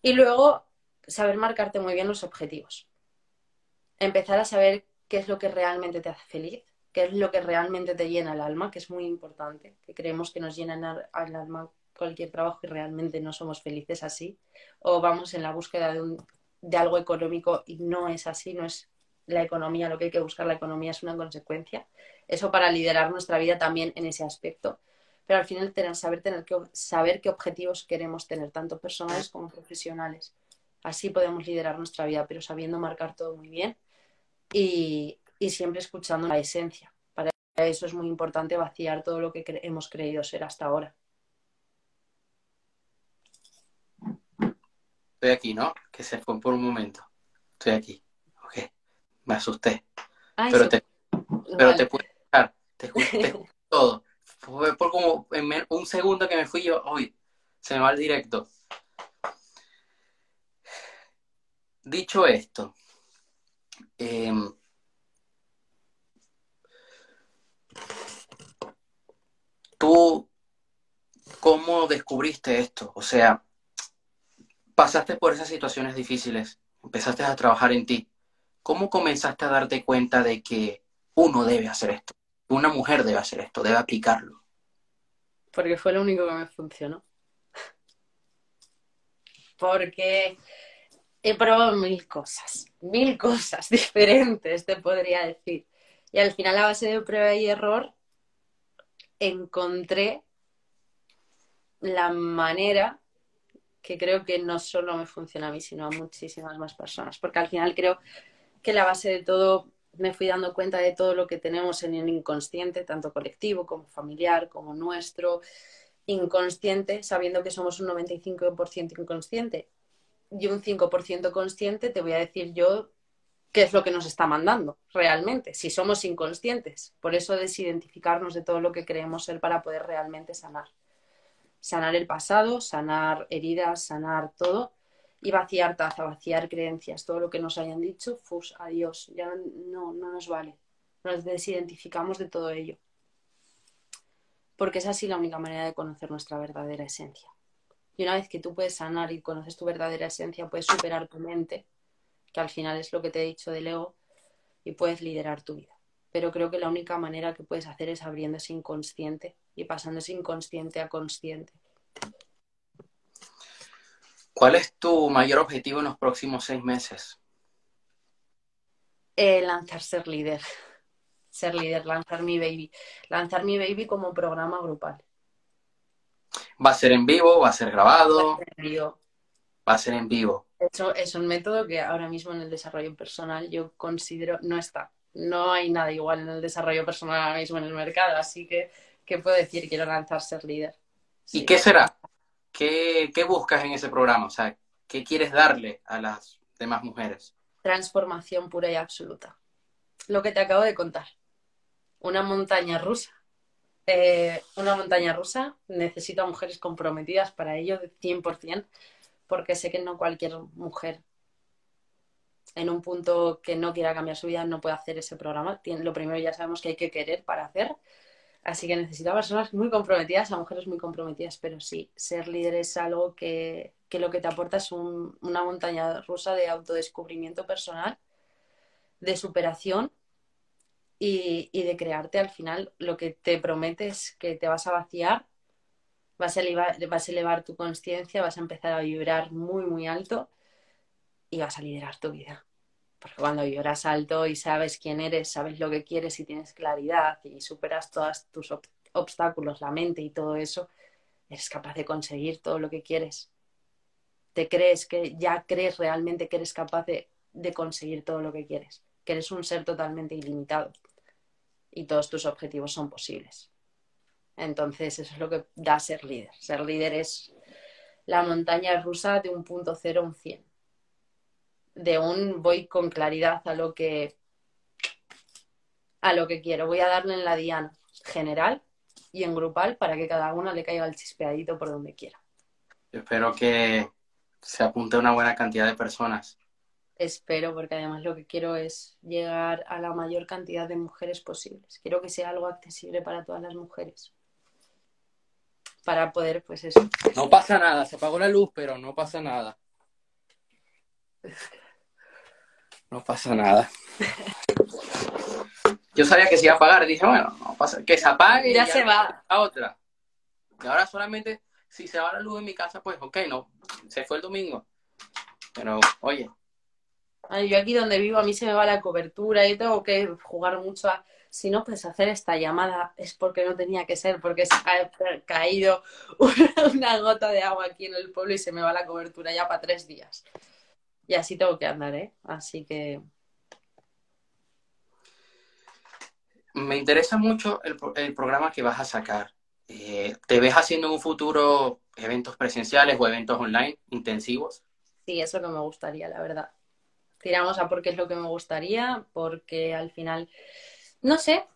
Speaker 2: Y luego, saber marcarte muy bien los objetivos. Empezar a saber qué es lo que realmente te hace feliz, qué es lo que realmente te llena el alma, que es muy importante, que creemos que nos llenan el alma cualquier trabajo y realmente no somos felices así, o vamos en la búsqueda de algo económico y no es así, no es la economía, lo que hay que buscar, la economía es una consecuencia. Eso para liderar nuestra vida también en ese aspecto. Pero al final tener, saber, tener que, saber qué objetivos queremos tener, tanto personales como profesionales. Así podemos liderar nuestra vida, pero sabiendo marcar todo muy bien y, y siempre escuchando la esencia. Para eso es muy importante vaciar todo lo que hemos creído ser hasta ahora.
Speaker 1: Estoy aquí, ¿no? Que se fue por un momento. Estoy aquí. Ok. Me asusté. pero, te, pero te puedo escuchar. Te escucho, todo. Fue por como en un segundo que me fui yo. Hoy se me va el directo. Dicho esto, em, tú, ¿cómo descubriste esto? O sea, pasaste por esas situaciones difíciles, empezaste a trabajar en ti. ¿Cómo comenzaste a darte cuenta de que uno debe hacer esto? Una mujer debe hacer esto, debe aplicarlo.
Speaker 2: Porque fue lo único que me funcionó. Porque he probado mil cosas, mil cosas diferentes, te podría decir. Y al final, a base de prueba y error, encontré la manera que creo que no solo me funciona a mí, sino a muchísimas más personas. Porque al final creo que la base de todo, me fui dando cuenta de todo lo que tenemos en el inconsciente, tanto colectivo como familiar, como nuestro inconsciente, sabiendo que somos un 95% inconsciente y un 5% consciente, te voy a decir yo qué es lo que nos está mandando realmente, si somos inconscientes. Por eso desidentificarnos de todo lo que creemos ser para poder realmente sanar. Sanar el pasado, sanar heridas, sanar todo y vaciar taza, vaciar creencias, todo lo que nos hayan dicho, fus, adiós, ya no, no nos vale. Nos desidentificamos de todo ello. Porque es así la única manera de conocer nuestra verdadera esencia. Y una vez que tú puedes sanar y conoces tu verdadera esencia, puedes superar tu mente que al final es lo que te he dicho del ego, y puedes liderar tu vida. Pero creo que la única manera que puedes hacer es abriendo ese inconsciente y pasando ese inconsciente a consciente.
Speaker 1: ¿Cuál es tu mayor objetivo en los próximos seis meses?
Speaker 2: Eh, lanzar ser líder. Ser líder, lanzar mi baby. Lanzar mi baby como programa grupal.
Speaker 1: ¿Va a ser en vivo? ¿Va a ser grabado? Va a ser en vivo.
Speaker 2: Eso es un método que ahora mismo en el desarrollo personal yo considero no está. No hay nada igual en el desarrollo personal ahora mismo en el mercado, así que, ¿qué puedo decir? Quiero lanzar ser líder.
Speaker 1: ¿Y qué será? ¿Qué, ¿Qué buscas en ese programa? O sea, ¿qué quieres darle a las demás mujeres?
Speaker 2: Transformación pura y absoluta. Lo que te acabo de contar. Una montaña rusa. Eh, una montaña rusa necesita mujeres comprometidas para ello, 100% porque sé que no cualquier mujer en un punto que no quiera cambiar su vida no puede hacer ese programa. Lo primero ya sabemos que hay que querer para hacer. Así que necesita personas muy comprometidas, a mujeres muy comprometidas, pero sí, ser líder es algo que, lo que te aporta es una montaña rusa de autodescubrimiento personal, de superación y, de crearte al final lo que te prometes que te vas a vaciar vas a elevar, tu conciencia, vas a empezar a vibrar muy, muy alto y vas a liderar tu vida. Porque cuando vibras alto y sabes quién eres, sabes lo que quieres y tienes claridad y superas todos tus obstáculos, la mente y todo eso, eres capaz de conseguir todo lo que quieres. Te crees que ya crees realmente que eres capaz de conseguir todo lo que quieres, que eres un ser totalmente ilimitado y todos tus objetivos son posibles. Entonces, eso es lo que da ser líder. Ser líder es la montaña rusa de un punto cero a un 100. De un voy con claridad a lo que a lo que quiero. Voy a darle en la diana general y en grupal para que cada uno le caiga el chispeadito por donde quiera.
Speaker 1: espero que se apunte una buena cantidad de personas.
Speaker 2: Espero, porque además lo que quiero es llegar a la mayor cantidad de mujeres posibles. Quiero que sea algo accesible para todas las mujeres para poder, pues eso.
Speaker 1: No pasa nada, se apagó la luz, pero no pasa nada. No pasa nada. Yo sabía que se iba a apagar, dije, bueno, no pasa, que se apague.
Speaker 2: Ya, se va.
Speaker 1: A otra. Y ahora solamente, si se va la luz en mi casa, pues ok, no, se fue el domingo. Pero, oye.
Speaker 2: Yo aquí donde vivo, a mí se me va la cobertura y tengo que jugar mucho a si no puedes hacer esta llamada es porque no tenía que ser, porque se ha caído una gota de agua aquí en el pueblo y se me va la cobertura ya para tres días. Y así tengo que andar, ¿eh? Así que...
Speaker 1: Me interesa mucho el, programa que vas a sacar. Eh, ¿Te ves haciendo en un futuro eventos presenciales o eventos online intensivos?
Speaker 2: Sí, eso que me gustaría, la verdad. Tiramos a porque es lo que me gustaría, porque al final no sé,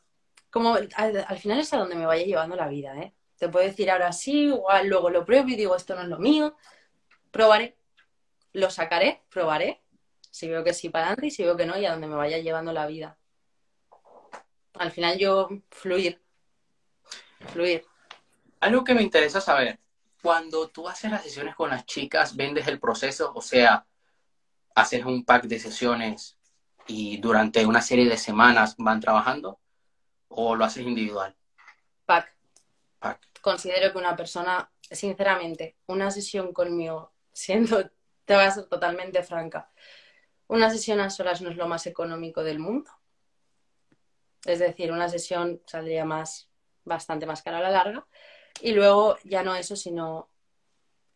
Speaker 2: como al, final es a donde me vaya llevando la vida, ¿eh? Te puedo decir ahora sí, igual luego lo pruebo y digo, esto no es lo mío. Probaré, lo sacaré, probaré. Si veo que sí para adelante y si veo que no, y a donde me vaya llevando la vida. Al final yo fluir, fluir.
Speaker 1: Algo que me interesa saber, cuando tú haces las sesiones con las chicas, vendes el proceso, o sea, haces un pack de sesiones y durante una serie de semanas van trabajando o lo haces individual?
Speaker 2: Pack. Considero que una persona, sinceramente, una sesión conmigo, siendo, te voy a ser totalmente franca, una sesión a solas no es lo más económico del mundo. Es decir, una sesión saldría más bastante más caro a la larga. Y luego ya no eso, sino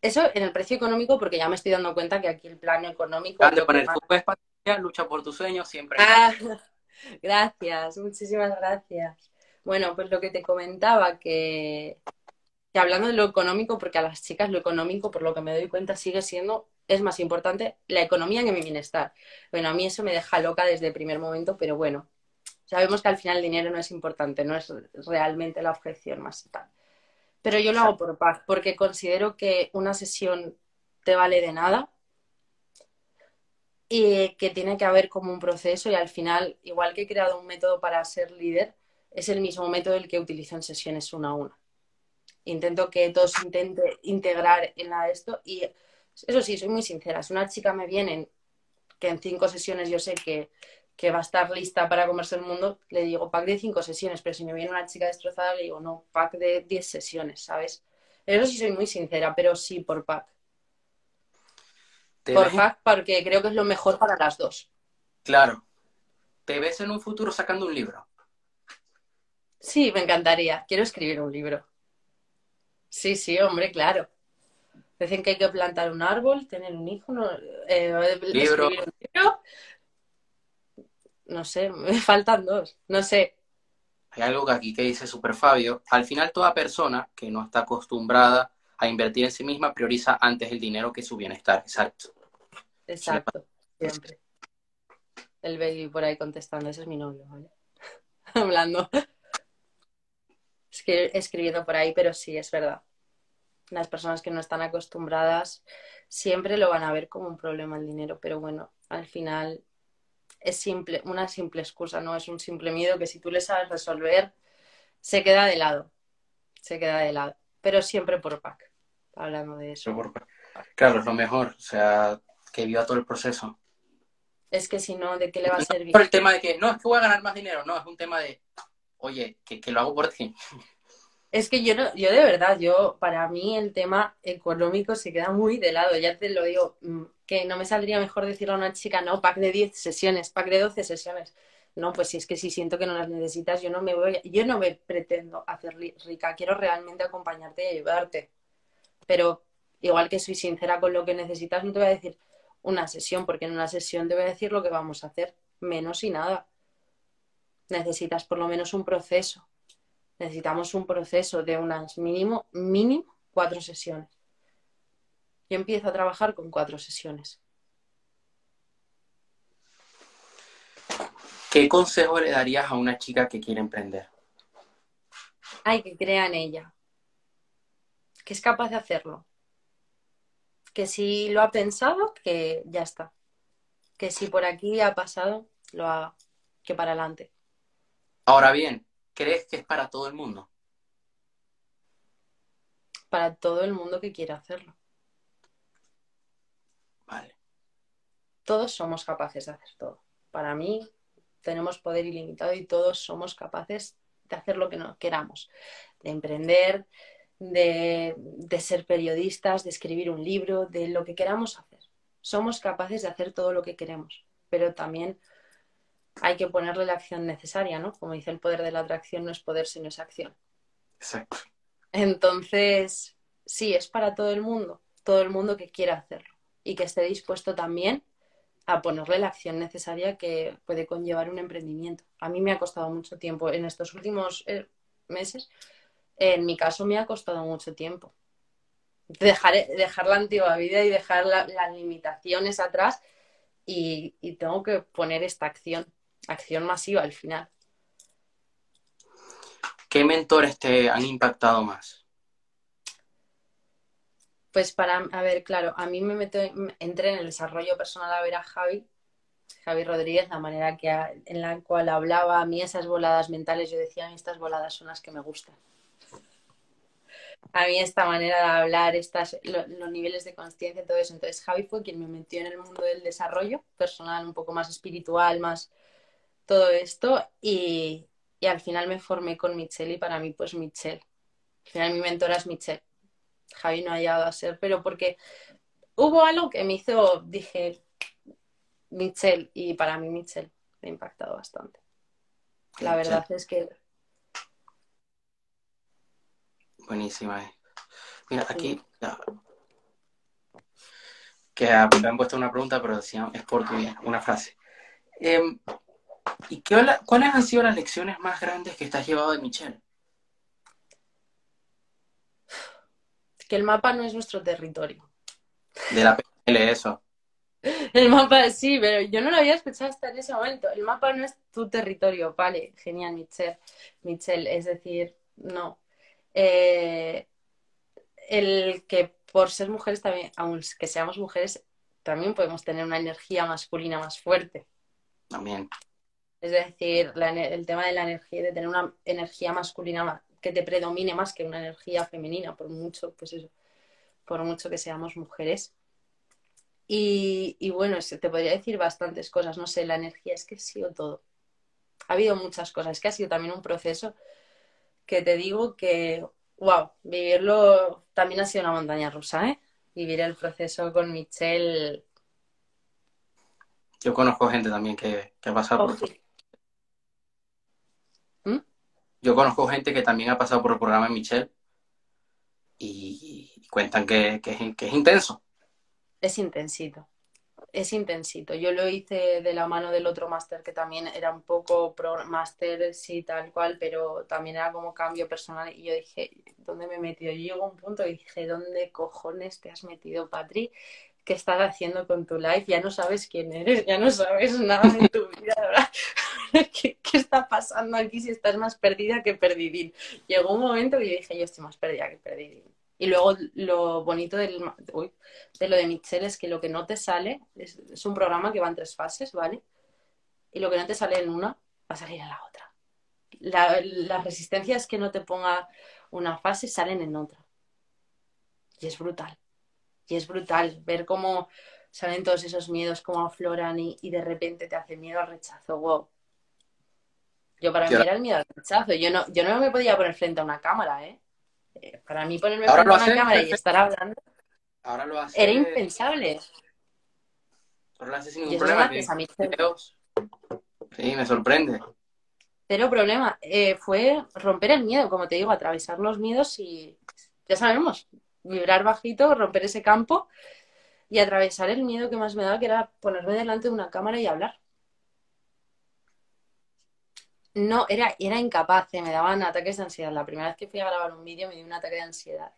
Speaker 2: eso en el precio económico, porque ya me estoy dando cuenta que aquí el plano económico.
Speaker 1: de poner tu lucha por tus sueños siempre.
Speaker 2: Ah, gracias, muchísimas gracias. Bueno, pues lo que te comentaba, que, que hablando de lo económico, porque a las chicas lo económico, por lo que me doy cuenta, sigue siendo, es más importante la economía que mi bienestar. Bueno, a mí eso me deja loca desde el primer momento, pero bueno, sabemos que al final el dinero no es importante, no es realmente la objeción más tal. Pero yo lo hago por paz, porque considero que una sesión te vale de nada y que tiene que haber como un proceso y al final, igual que he creado un método para ser líder, es el mismo método el que utilizo en sesiones una a una. Intento que todos intenten integrar en la esto y eso sí, soy muy sincera. Si una chica me viene que en cinco sesiones yo sé que que va a estar lista para comerse el mundo, le digo pack de cinco sesiones, pero si me viene una chica destrozada, le digo no, pack de diez sesiones, ¿sabes? Eso sí soy muy sincera, pero sí por pack. Por pack porque creo que es lo mejor para las dos.
Speaker 1: Claro. ¿Te ves en un futuro sacando un libro?
Speaker 2: Sí, me encantaría. Quiero escribir un libro. Sí, sí, hombre, claro. Dicen que hay que plantar un árbol, tener un hijo, no,
Speaker 1: eh, libro. Un libro
Speaker 2: no sé, me faltan dos, no sé.
Speaker 1: Hay algo que aquí que dice Super Fabio, al final toda persona que no está acostumbrada a invertir en sí misma prioriza antes el dinero que su bienestar, exacto.
Speaker 2: Exacto, siempre. El baby por ahí contestando, ese es mi novio, ¿vale? Hablando. escribiendo por ahí, pero sí, es verdad. Las personas que no están acostumbradas siempre lo van a ver como un problema el dinero, pero bueno, al final es simple, una simple excusa, no es un simple miedo que si tú le sabes resolver, se queda de lado. Se queda de lado. Pero siempre por pack, hablando de eso.
Speaker 1: Claro, es lo mejor, o sea, que viva todo el proceso.
Speaker 2: Es que si no, ¿de qué le va a servir?
Speaker 1: Por el tema de que, no, es que voy a ganar más dinero, no, es un tema de, oye, que, que lo hago por ti.
Speaker 2: Es que yo no, yo de verdad, yo, para mí el tema económico se queda muy de lado, ya te lo digo, mm, que no me saldría mejor decirle a una chica, no, pack de 10 sesiones, pack de 12 sesiones. No, pues si es que si siento que no las necesitas, yo no me voy, yo no me pretendo hacer rica, quiero realmente acompañarte y ayudarte. Pero igual que soy sincera con lo que necesitas, no te voy a decir una sesión, porque en una sesión te voy a decir lo que vamos a hacer, menos y nada. Necesitas por lo menos un proceso necesitamos un proceso de unas mínimo, mínimo cuatro sesiones. Yo empiezo a trabajar con cuatro sesiones.
Speaker 1: ¿Qué consejo le darías a una chica que quiere emprender?
Speaker 2: Hay que crear en ella, que es capaz de hacerlo, que si lo ha pensado, que ya está, que si por aquí ha pasado, lo haga, que para adelante.
Speaker 1: Ahora bien, ¿crees que es para todo el mundo?
Speaker 2: Para todo el mundo que quiera hacerlo.
Speaker 1: Vale.
Speaker 2: Todos somos capaces de hacer todo. Para mí, tenemos poder ilimitado y todos somos capaces de hacer lo que nos queramos. De emprender, de, de ser periodistas, de escribir un libro, de lo que queramos hacer. Somos capaces de hacer todo lo que queremos, pero también hay que ponerle la acción necesaria, ¿no? Como dice el poder de la atracción, no es poder, sino es acción.
Speaker 1: Exacto.
Speaker 2: Entonces, sí, es para todo el mundo, todo el mundo que quiera hacerlo y que esté dispuesto también a ponerle la acción necesaria que puede conllevar un emprendimiento. A mí me ha costado mucho tiempo en estos últimos eh, meses. En mi caso me ha costado mucho tiempo. Dejar, dejar la antigua vida y dejar las limitaciones atrás y tengo que poner esta acción acción masiva al final.
Speaker 1: ¿Qué mentores te han impactado más?
Speaker 2: Pues para, a ver, claro, a mí me meto, entré en el desarrollo personal a ver a Javi, Javi Rodríguez, la manera que en la cual hablaba a mí esas voladas mentales, yo decía, a mí estas voladas son las que me gustan. A mí esta manera de hablar, estas, los niveles de conciencia, todo eso. Entonces Javi fue quien me metió en el mundo del desarrollo personal, un poco más espiritual, más, todo esto y, al final me formé con Michelle y para mí pues Michelle. Al final mi mentora es Michelle. Javi no ha llegado a ser, pero porque hubo algo que me hizo, dije, Michelle y para mí Michelle me ha impactado bastante. La verdad es que
Speaker 1: Buenísima. eh. Mira, aquí ya. que me han puesto una pregunta, pero decía, es por tu bien, una frase. Em, ¿Y qué, cuáles han sido las lecciones más grandes que te has llevado de Michelle?
Speaker 2: Que el mapa no es nuestro territorio.
Speaker 1: De la PNL, eso.
Speaker 2: El mapa sí, pero yo no lo había escuchado hasta en ese momento. El mapa no es tu territorio, vale, genial, Michelle. Michelle, es decir, no. Eh, el que por ser mujeres también, aunque seamos mujeres, también podemos tener una energía masculina más fuerte.
Speaker 1: También.
Speaker 2: Es decir, la el tema de la energía, de tener una energía masculina ma- que te predomine más que una energía femenina, por mucho, pues eso, por mucho que seamos mujeres. Y, y bueno, te podría decir bastantes cosas, no sé, la energía es que ha sido todo. Ha habido muchas cosas, es que ha sido también un proceso que te digo que, wow, vivirlo también ha sido una montaña rusa, ¿eh? Vivir el proceso con Michelle.
Speaker 1: Yo conozco gente también que, que ha pasado por... Yo conozco gente que también ha pasado por el programa de Michelle y, cuentan que, que es, que es intenso.
Speaker 2: Es intensito, es intensito. Yo lo hice de la mano del otro máster que también era un poco pro máster, sí, tal cual, pero también era como cambio personal. Y yo dije, ¿dónde me he metido? Yo llego a un punto y dije, ¿dónde cojones te has metido, Patri? ¿Qué estás haciendo con tu life? Ya no sabes quién eres, ya no sabes nada de tu vida, ¿verdad? ¿Qué, está pasando aquí si estás más perdida que perdidín? Llegó un momento que yo dije, yo estoy más perdida que perdidín. Y luego lo bonito del, de lo de Michelle es que lo que no te sale es, un programa que va en tres fases, ¿vale? Y lo que no te sale en una va a salir en la otra. La- las resistencias que no te ponga una fase salen en otra. Y es brutal. Y es brutal ver cómo salen todos esos miedos, cómo afloran y, y de repente te hace miedo al rechazo. Wow. Yo para mí era el miedo al rechazo. Yo no, yo no me podía poner frente a una cámara, ¿eh? Eh, Para mí ponerme
Speaker 1: Ahora
Speaker 2: frente a una cámara y estar hablando
Speaker 1: Ahora lo hace,
Speaker 2: era impensable.
Speaker 1: ahora lo hace sin ningún problema. que. Sí, me sorprende.
Speaker 2: Cero problema. Eh, fue romper el miedo, como te digo, atravesar los miedos y ya sabemos, vibrar bajito, romper ese campo y atravesar el miedo que más me daba, que era ponerme delante de una cámara y hablar. No, era, era incapaz, eh, me daban ataques de ansiedad. La primera vez que fui a grabar un vídeo me dio un ataque de ansiedad.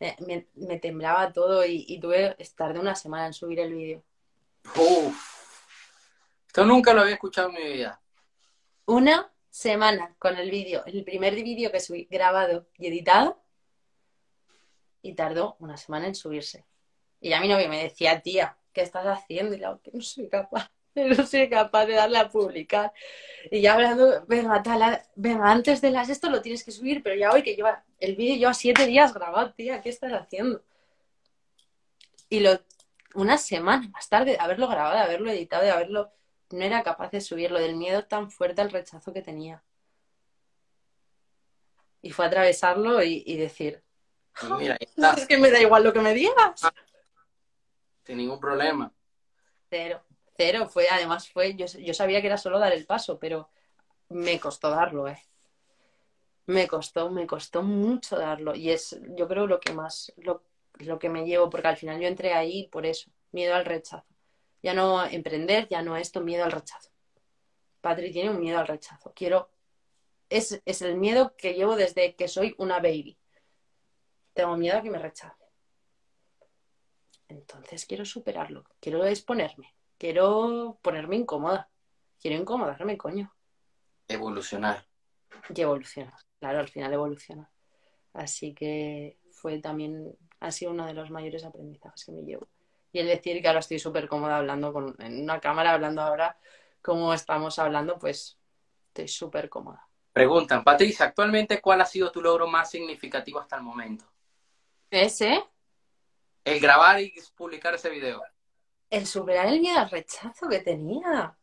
Speaker 2: Me, me- temblaba todo y, y tuve tardé una semana en subir el vídeo.
Speaker 1: Uf. Esto nunca lo había escuchado en mi vida.
Speaker 2: Una semana con el vídeo, el primer vídeo que subí grabado y editado, y tardó una semana en subirse. Y a mi novio me decía, tía, ¿qué estás haciendo? Y yo, que no soy capaz, no soy capaz de darle a publicar. Y ya hablando, venga, tal, venga, antes de las esto lo tienes que subir, pero ya hoy que lleva, el vídeo lleva siete días grabado, tía, ¿qué estás haciendo? Y lo, una semana más tarde de haberlo grabado, de haberlo editado, de haberlo no era capaz de subirlo del miedo tan fuerte al rechazo que tenía. Y fue atravesarlo y, y decir,
Speaker 1: Y mira, ahí está,
Speaker 2: es que me da igual lo que me digas.
Speaker 1: sin ningún problema.
Speaker 2: Cero, cero. Fue, además fue, yo, yo sabía que era solo dar el paso, pero me costó darlo, eh. Me costó, me costó mucho darlo. Y es, yo creo, lo que más, lo, lo que me llevo, porque al final yo entré ahí por eso, miedo al rechazo. Ya no emprender, ya no esto, miedo al rechazo. Patri tiene un miedo al rechazo. Quiero, es, es el miedo que llevo desde que soy una baby. Tengo miedo a que me rechace. Entonces quiero superarlo, quiero exponerme, quiero ponerme incómoda, quiero incomodarme, coño.
Speaker 1: Evolucionar.
Speaker 2: Y evolucionar, claro, al final evoluciona. Así que fue también, ha sido uno de los mayores aprendizajes que me llevo. Y el decir que ahora estoy súper cómoda hablando con, en una cámara, hablando ahora como estamos hablando, pues estoy súper cómoda.
Speaker 1: Preguntan, Patricia, actualmente, ¿cuál ha sido tu logro más significativo hasta el momento?
Speaker 2: Ese,
Speaker 1: El grabar y publicar ese video.
Speaker 2: El superar el miedo al rechazo que tenía.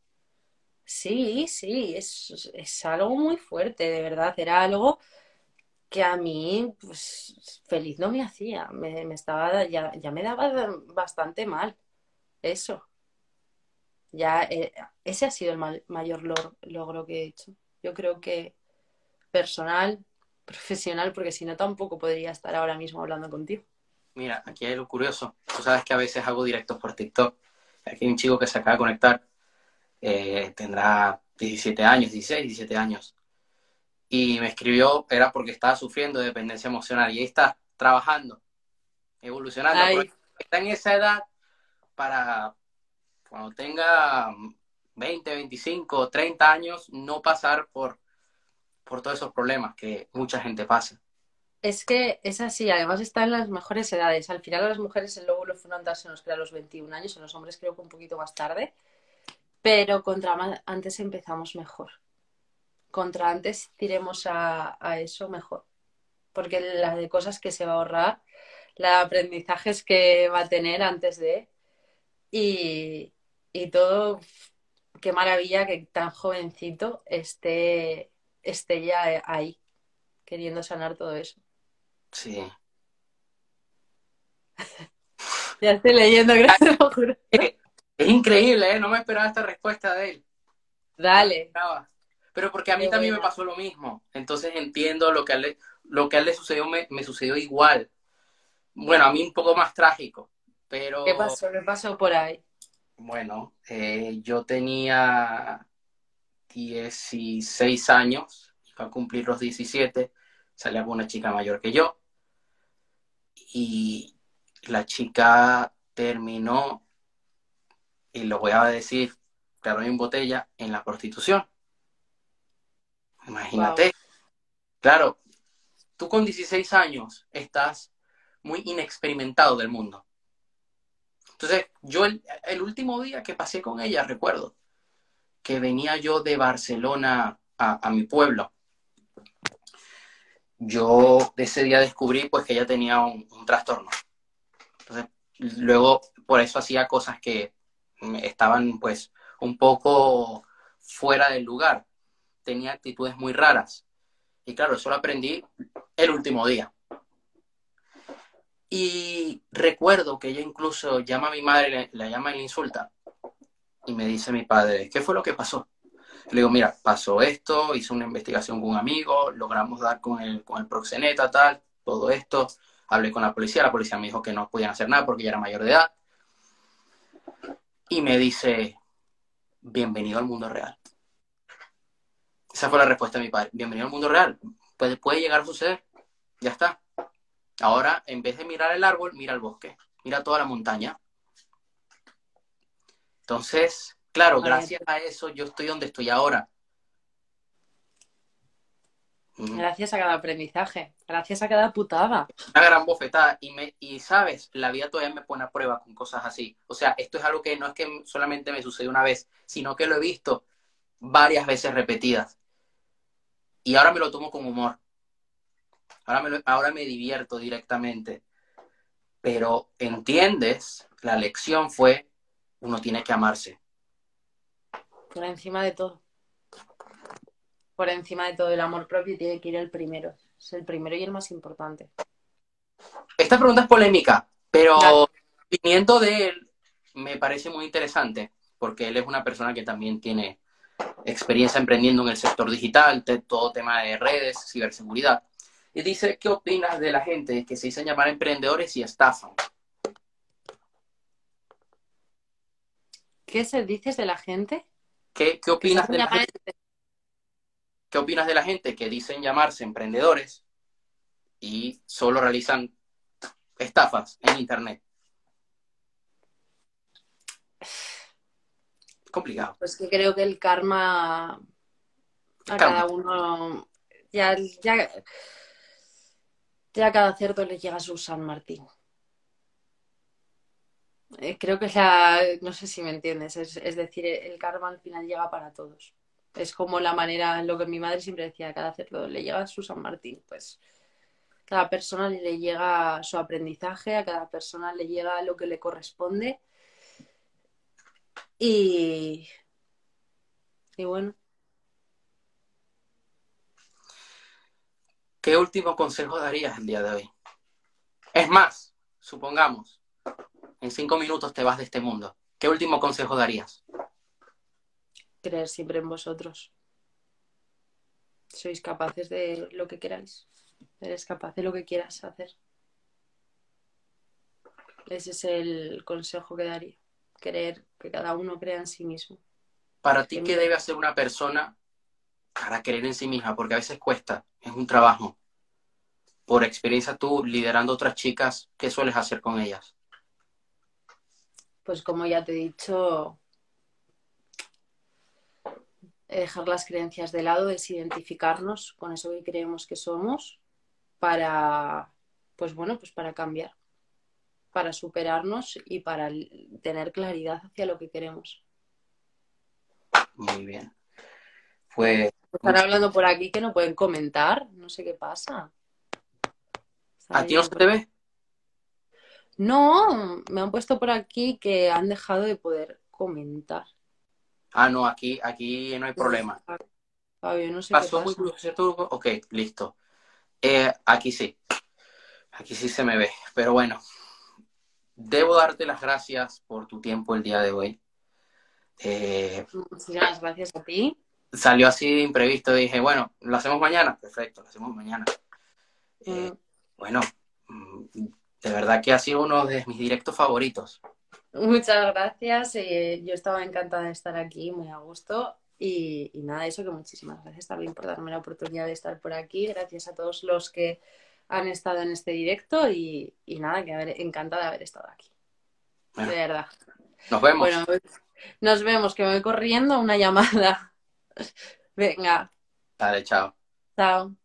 Speaker 2: Sí, sí, es, algo muy fuerte, de verdad. Era algo que a mí, pues, feliz no me hacía. Me, me estaba, ya, ya me daba bastante mal. Eso. Ya, eh, ese ha sido el mayor logro que he hecho. Yo creo que personal, profesional, porque si no tampoco podría estar ahora mismo hablando contigo.
Speaker 1: Mira, aquí hay lo curioso. Tú sabes que a veces hago directos por TikTok. Aquí hay un chico que se acaba de conectar. Eh, tendrá 17 años, 16, 17 años. Y me escribió, era porque estaba sufriendo de dependencia emocional. Y ahí está, trabajando, evolucionando. Está en esa edad para cuando tenga 20, 25, 30 años, no pasar por, por todos esos problemas que mucha gente pasa.
Speaker 2: Es que es así, además está en las mejores edades. Al final a las mujeres el lóbulo frontal se nos crea a los 21 años, en los hombres creo que un poquito más tarde, pero contra antes empezamos mejor. Contra antes tiremos a, eso mejor, porque las de cosas que se va a ahorrar, los aprendizajes que va a tener antes de, y, y todo, qué maravilla que tan jovencito esté, esté ya ahí, queriendo sanar todo eso.
Speaker 1: Sí.
Speaker 2: ya estoy leyendo, gracias,
Speaker 1: Es increíble, ¿eh? No me esperaba esta respuesta de él.
Speaker 2: Dale.
Speaker 1: Pero porque a mí también me pasó lo mismo. Entonces entiendo lo que a él, lo que a él le sucedió, me, sucedió igual. Bueno, a mí un poco más trágico, pero...
Speaker 2: ¿Qué pasó? ¿Qué pasó por ahí?
Speaker 1: Bueno, eh, yo tenía 16 años, iba a cumplir los 17, salía con una chica mayor que yo y la chica terminó, y lo voy a decir claro en botella, en la prostitución. Imagínate. Claro, tú con 16 años estás muy inexperimentado del mundo. Entonces, yo el, último día que pasé con ella, recuerdo que venía yo de Barcelona a, mi pueblo. Yo ese día descubrí pues que ella tenía un, trastorno. Entonces, luego por eso hacía cosas que estaban pues un poco fuera del lugar. Tenía actitudes muy raras. Y claro, eso lo aprendí el último día. Y recuerdo que ella incluso llama a mi madre, la llama y le insulta. Y me dice mi padre, ¿qué fue lo que pasó? Le digo, mira, pasó esto, hice una investigación con un amigo, logramos dar con el, con el proxeneta, tal, todo esto. Hablé con la policía, la policía me dijo que no podían hacer nada porque ya era mayor de edad. Y me dice, bienvenido al mundo real. Esa fue la respuesta de mi padre, bienvenido al mundo real. Puede, puede llegar a suceder, ya está. Ahora, en vez de mirar el árbol, mira el bosque, mira toda la montaña. Entonces, claro, gracias a eso yo estoy donde estoy ahora.
Speaker 2: Gracias a cada aprendizaje, gracias a cada putada.
Speaker 1: Una gran bofetada. Y, me, y sabes, la vida todavía me pone a prueba con cosas así. O sea, esto es algo que no es que solamente me sucedió una vez, sino que lo he visto varias veces repetidas. Y ahora me lo tomo con humor. Ahora me, divierto directamente. Pero entiendes, la lección fue, uno tiene que amarse.
Speaker 2: Por encima de todo. Por encima de todo, el amor propio tiene que ir el primero. Es el primero y el más importante.
Speaker 1: Esta pregunta es polémica, pero el viniendo de él me parece muy interesante, porque él es una persona que también tiene experiencia emprendiendo en el sector digital, todo tema de redes, ciberseguridad. Y dice, ¿qué opinas de la gente que se dicen llamar emprendedores y estafan?
Speaker 2: ¿Qué se dices de la gente?
Speaker 1: ¿Qué, opinas de la gente? ¿Qué opinas de la gente que dicen llamarse emprendedores y solo realizan estafas en internet? Complicado.
Speaker 2: Pues que creo que el karma a cada uno ya, ya a cada cerdo le llega su San Martín. Eh, creo que es la, no sé si me entiendes, es, decir, el karma al final llega para todos. Es como la manera, lo que mi madre siempre decía, a cada cerdo le llega su San Martín, pues cada persona le llega su aprendizaje, a cada persona le llega lo que le corresponde. Y, y bueno,
Speaker 1: ¿qué último consejo darías el día de hoy? Es más, supongamos, en cinco minutos te vas de este mundo. ¿Qué último consejo darías?
Speaker 2: Creer siempre en vosotros. sois capaces de lo que queráis. Eres capaz de lo que quieras hacer. Ese es el consejo que daría. Querer que cada uno crea en sí mismo.
Speaker 1: Para ti, ¿qué debe hacer una persona para creer en sí misma? Porque a veces cuesta, es un trabajo. Por experiencia tú liderando otras chicas, ¿qué sueles hacer con ellas?
Speaker 2: Pues como ya te he dicho, dejar las creencias de lado, desidentificarnos con eso que creemos que somos para, pues bueno, pues para cambiar, para superarnos y para tener claridad hacia lo que queremos.
Speaker 1: Muy bien. Pues.
Speaker 2: Están hablando por aquí que no pueden comentar, no sé qué pasa.
Speaker 1: ¿A ti no se te ve?
Speaker 2: No, me han puesto por aquí que han dejado de poder comentar.
Speaker 1: Ah, no, aquí, aquí no hay problema.
Speaker 2: Fabio, no sé
Speaker 1: ¿Pasó
Speaker 2: qué
Speaker 1: muy ¿cierto? Ok, listo. Eh, aquí sí. Aquí sí se me ve. Pero bueno, debo darte las gracias por tu tiempo el día de hoy.
Speaker 2: Eh, Muchas gracias a ti.
Speaker 1: Salió así de imprevisto. Dije, bueno, ¿lo hacemos mañana? Perfecto, lo hacemos mañana. Eh, mm. Bueno, mm, de verdad que ha sido uno de mis directos favoritos.
Speaker 2: Muchas gracias. Eh, yo estaba encantada de estar aquí, muy a gusto. Y, nada, eso que muchísimas gracias también por darme la oportunidad de estar por aquí. Gracias a todos los que han estado en este directo y, nada, que haber, encantada de haber estado aquí. de verdad.
Speaker 1: Nos vemos.
Speaker 2: Bueno, nos vemos, que me voy corriendo una llamada. Venga.
Speaker 1: Vale, chao.
Speaker 2: Chao.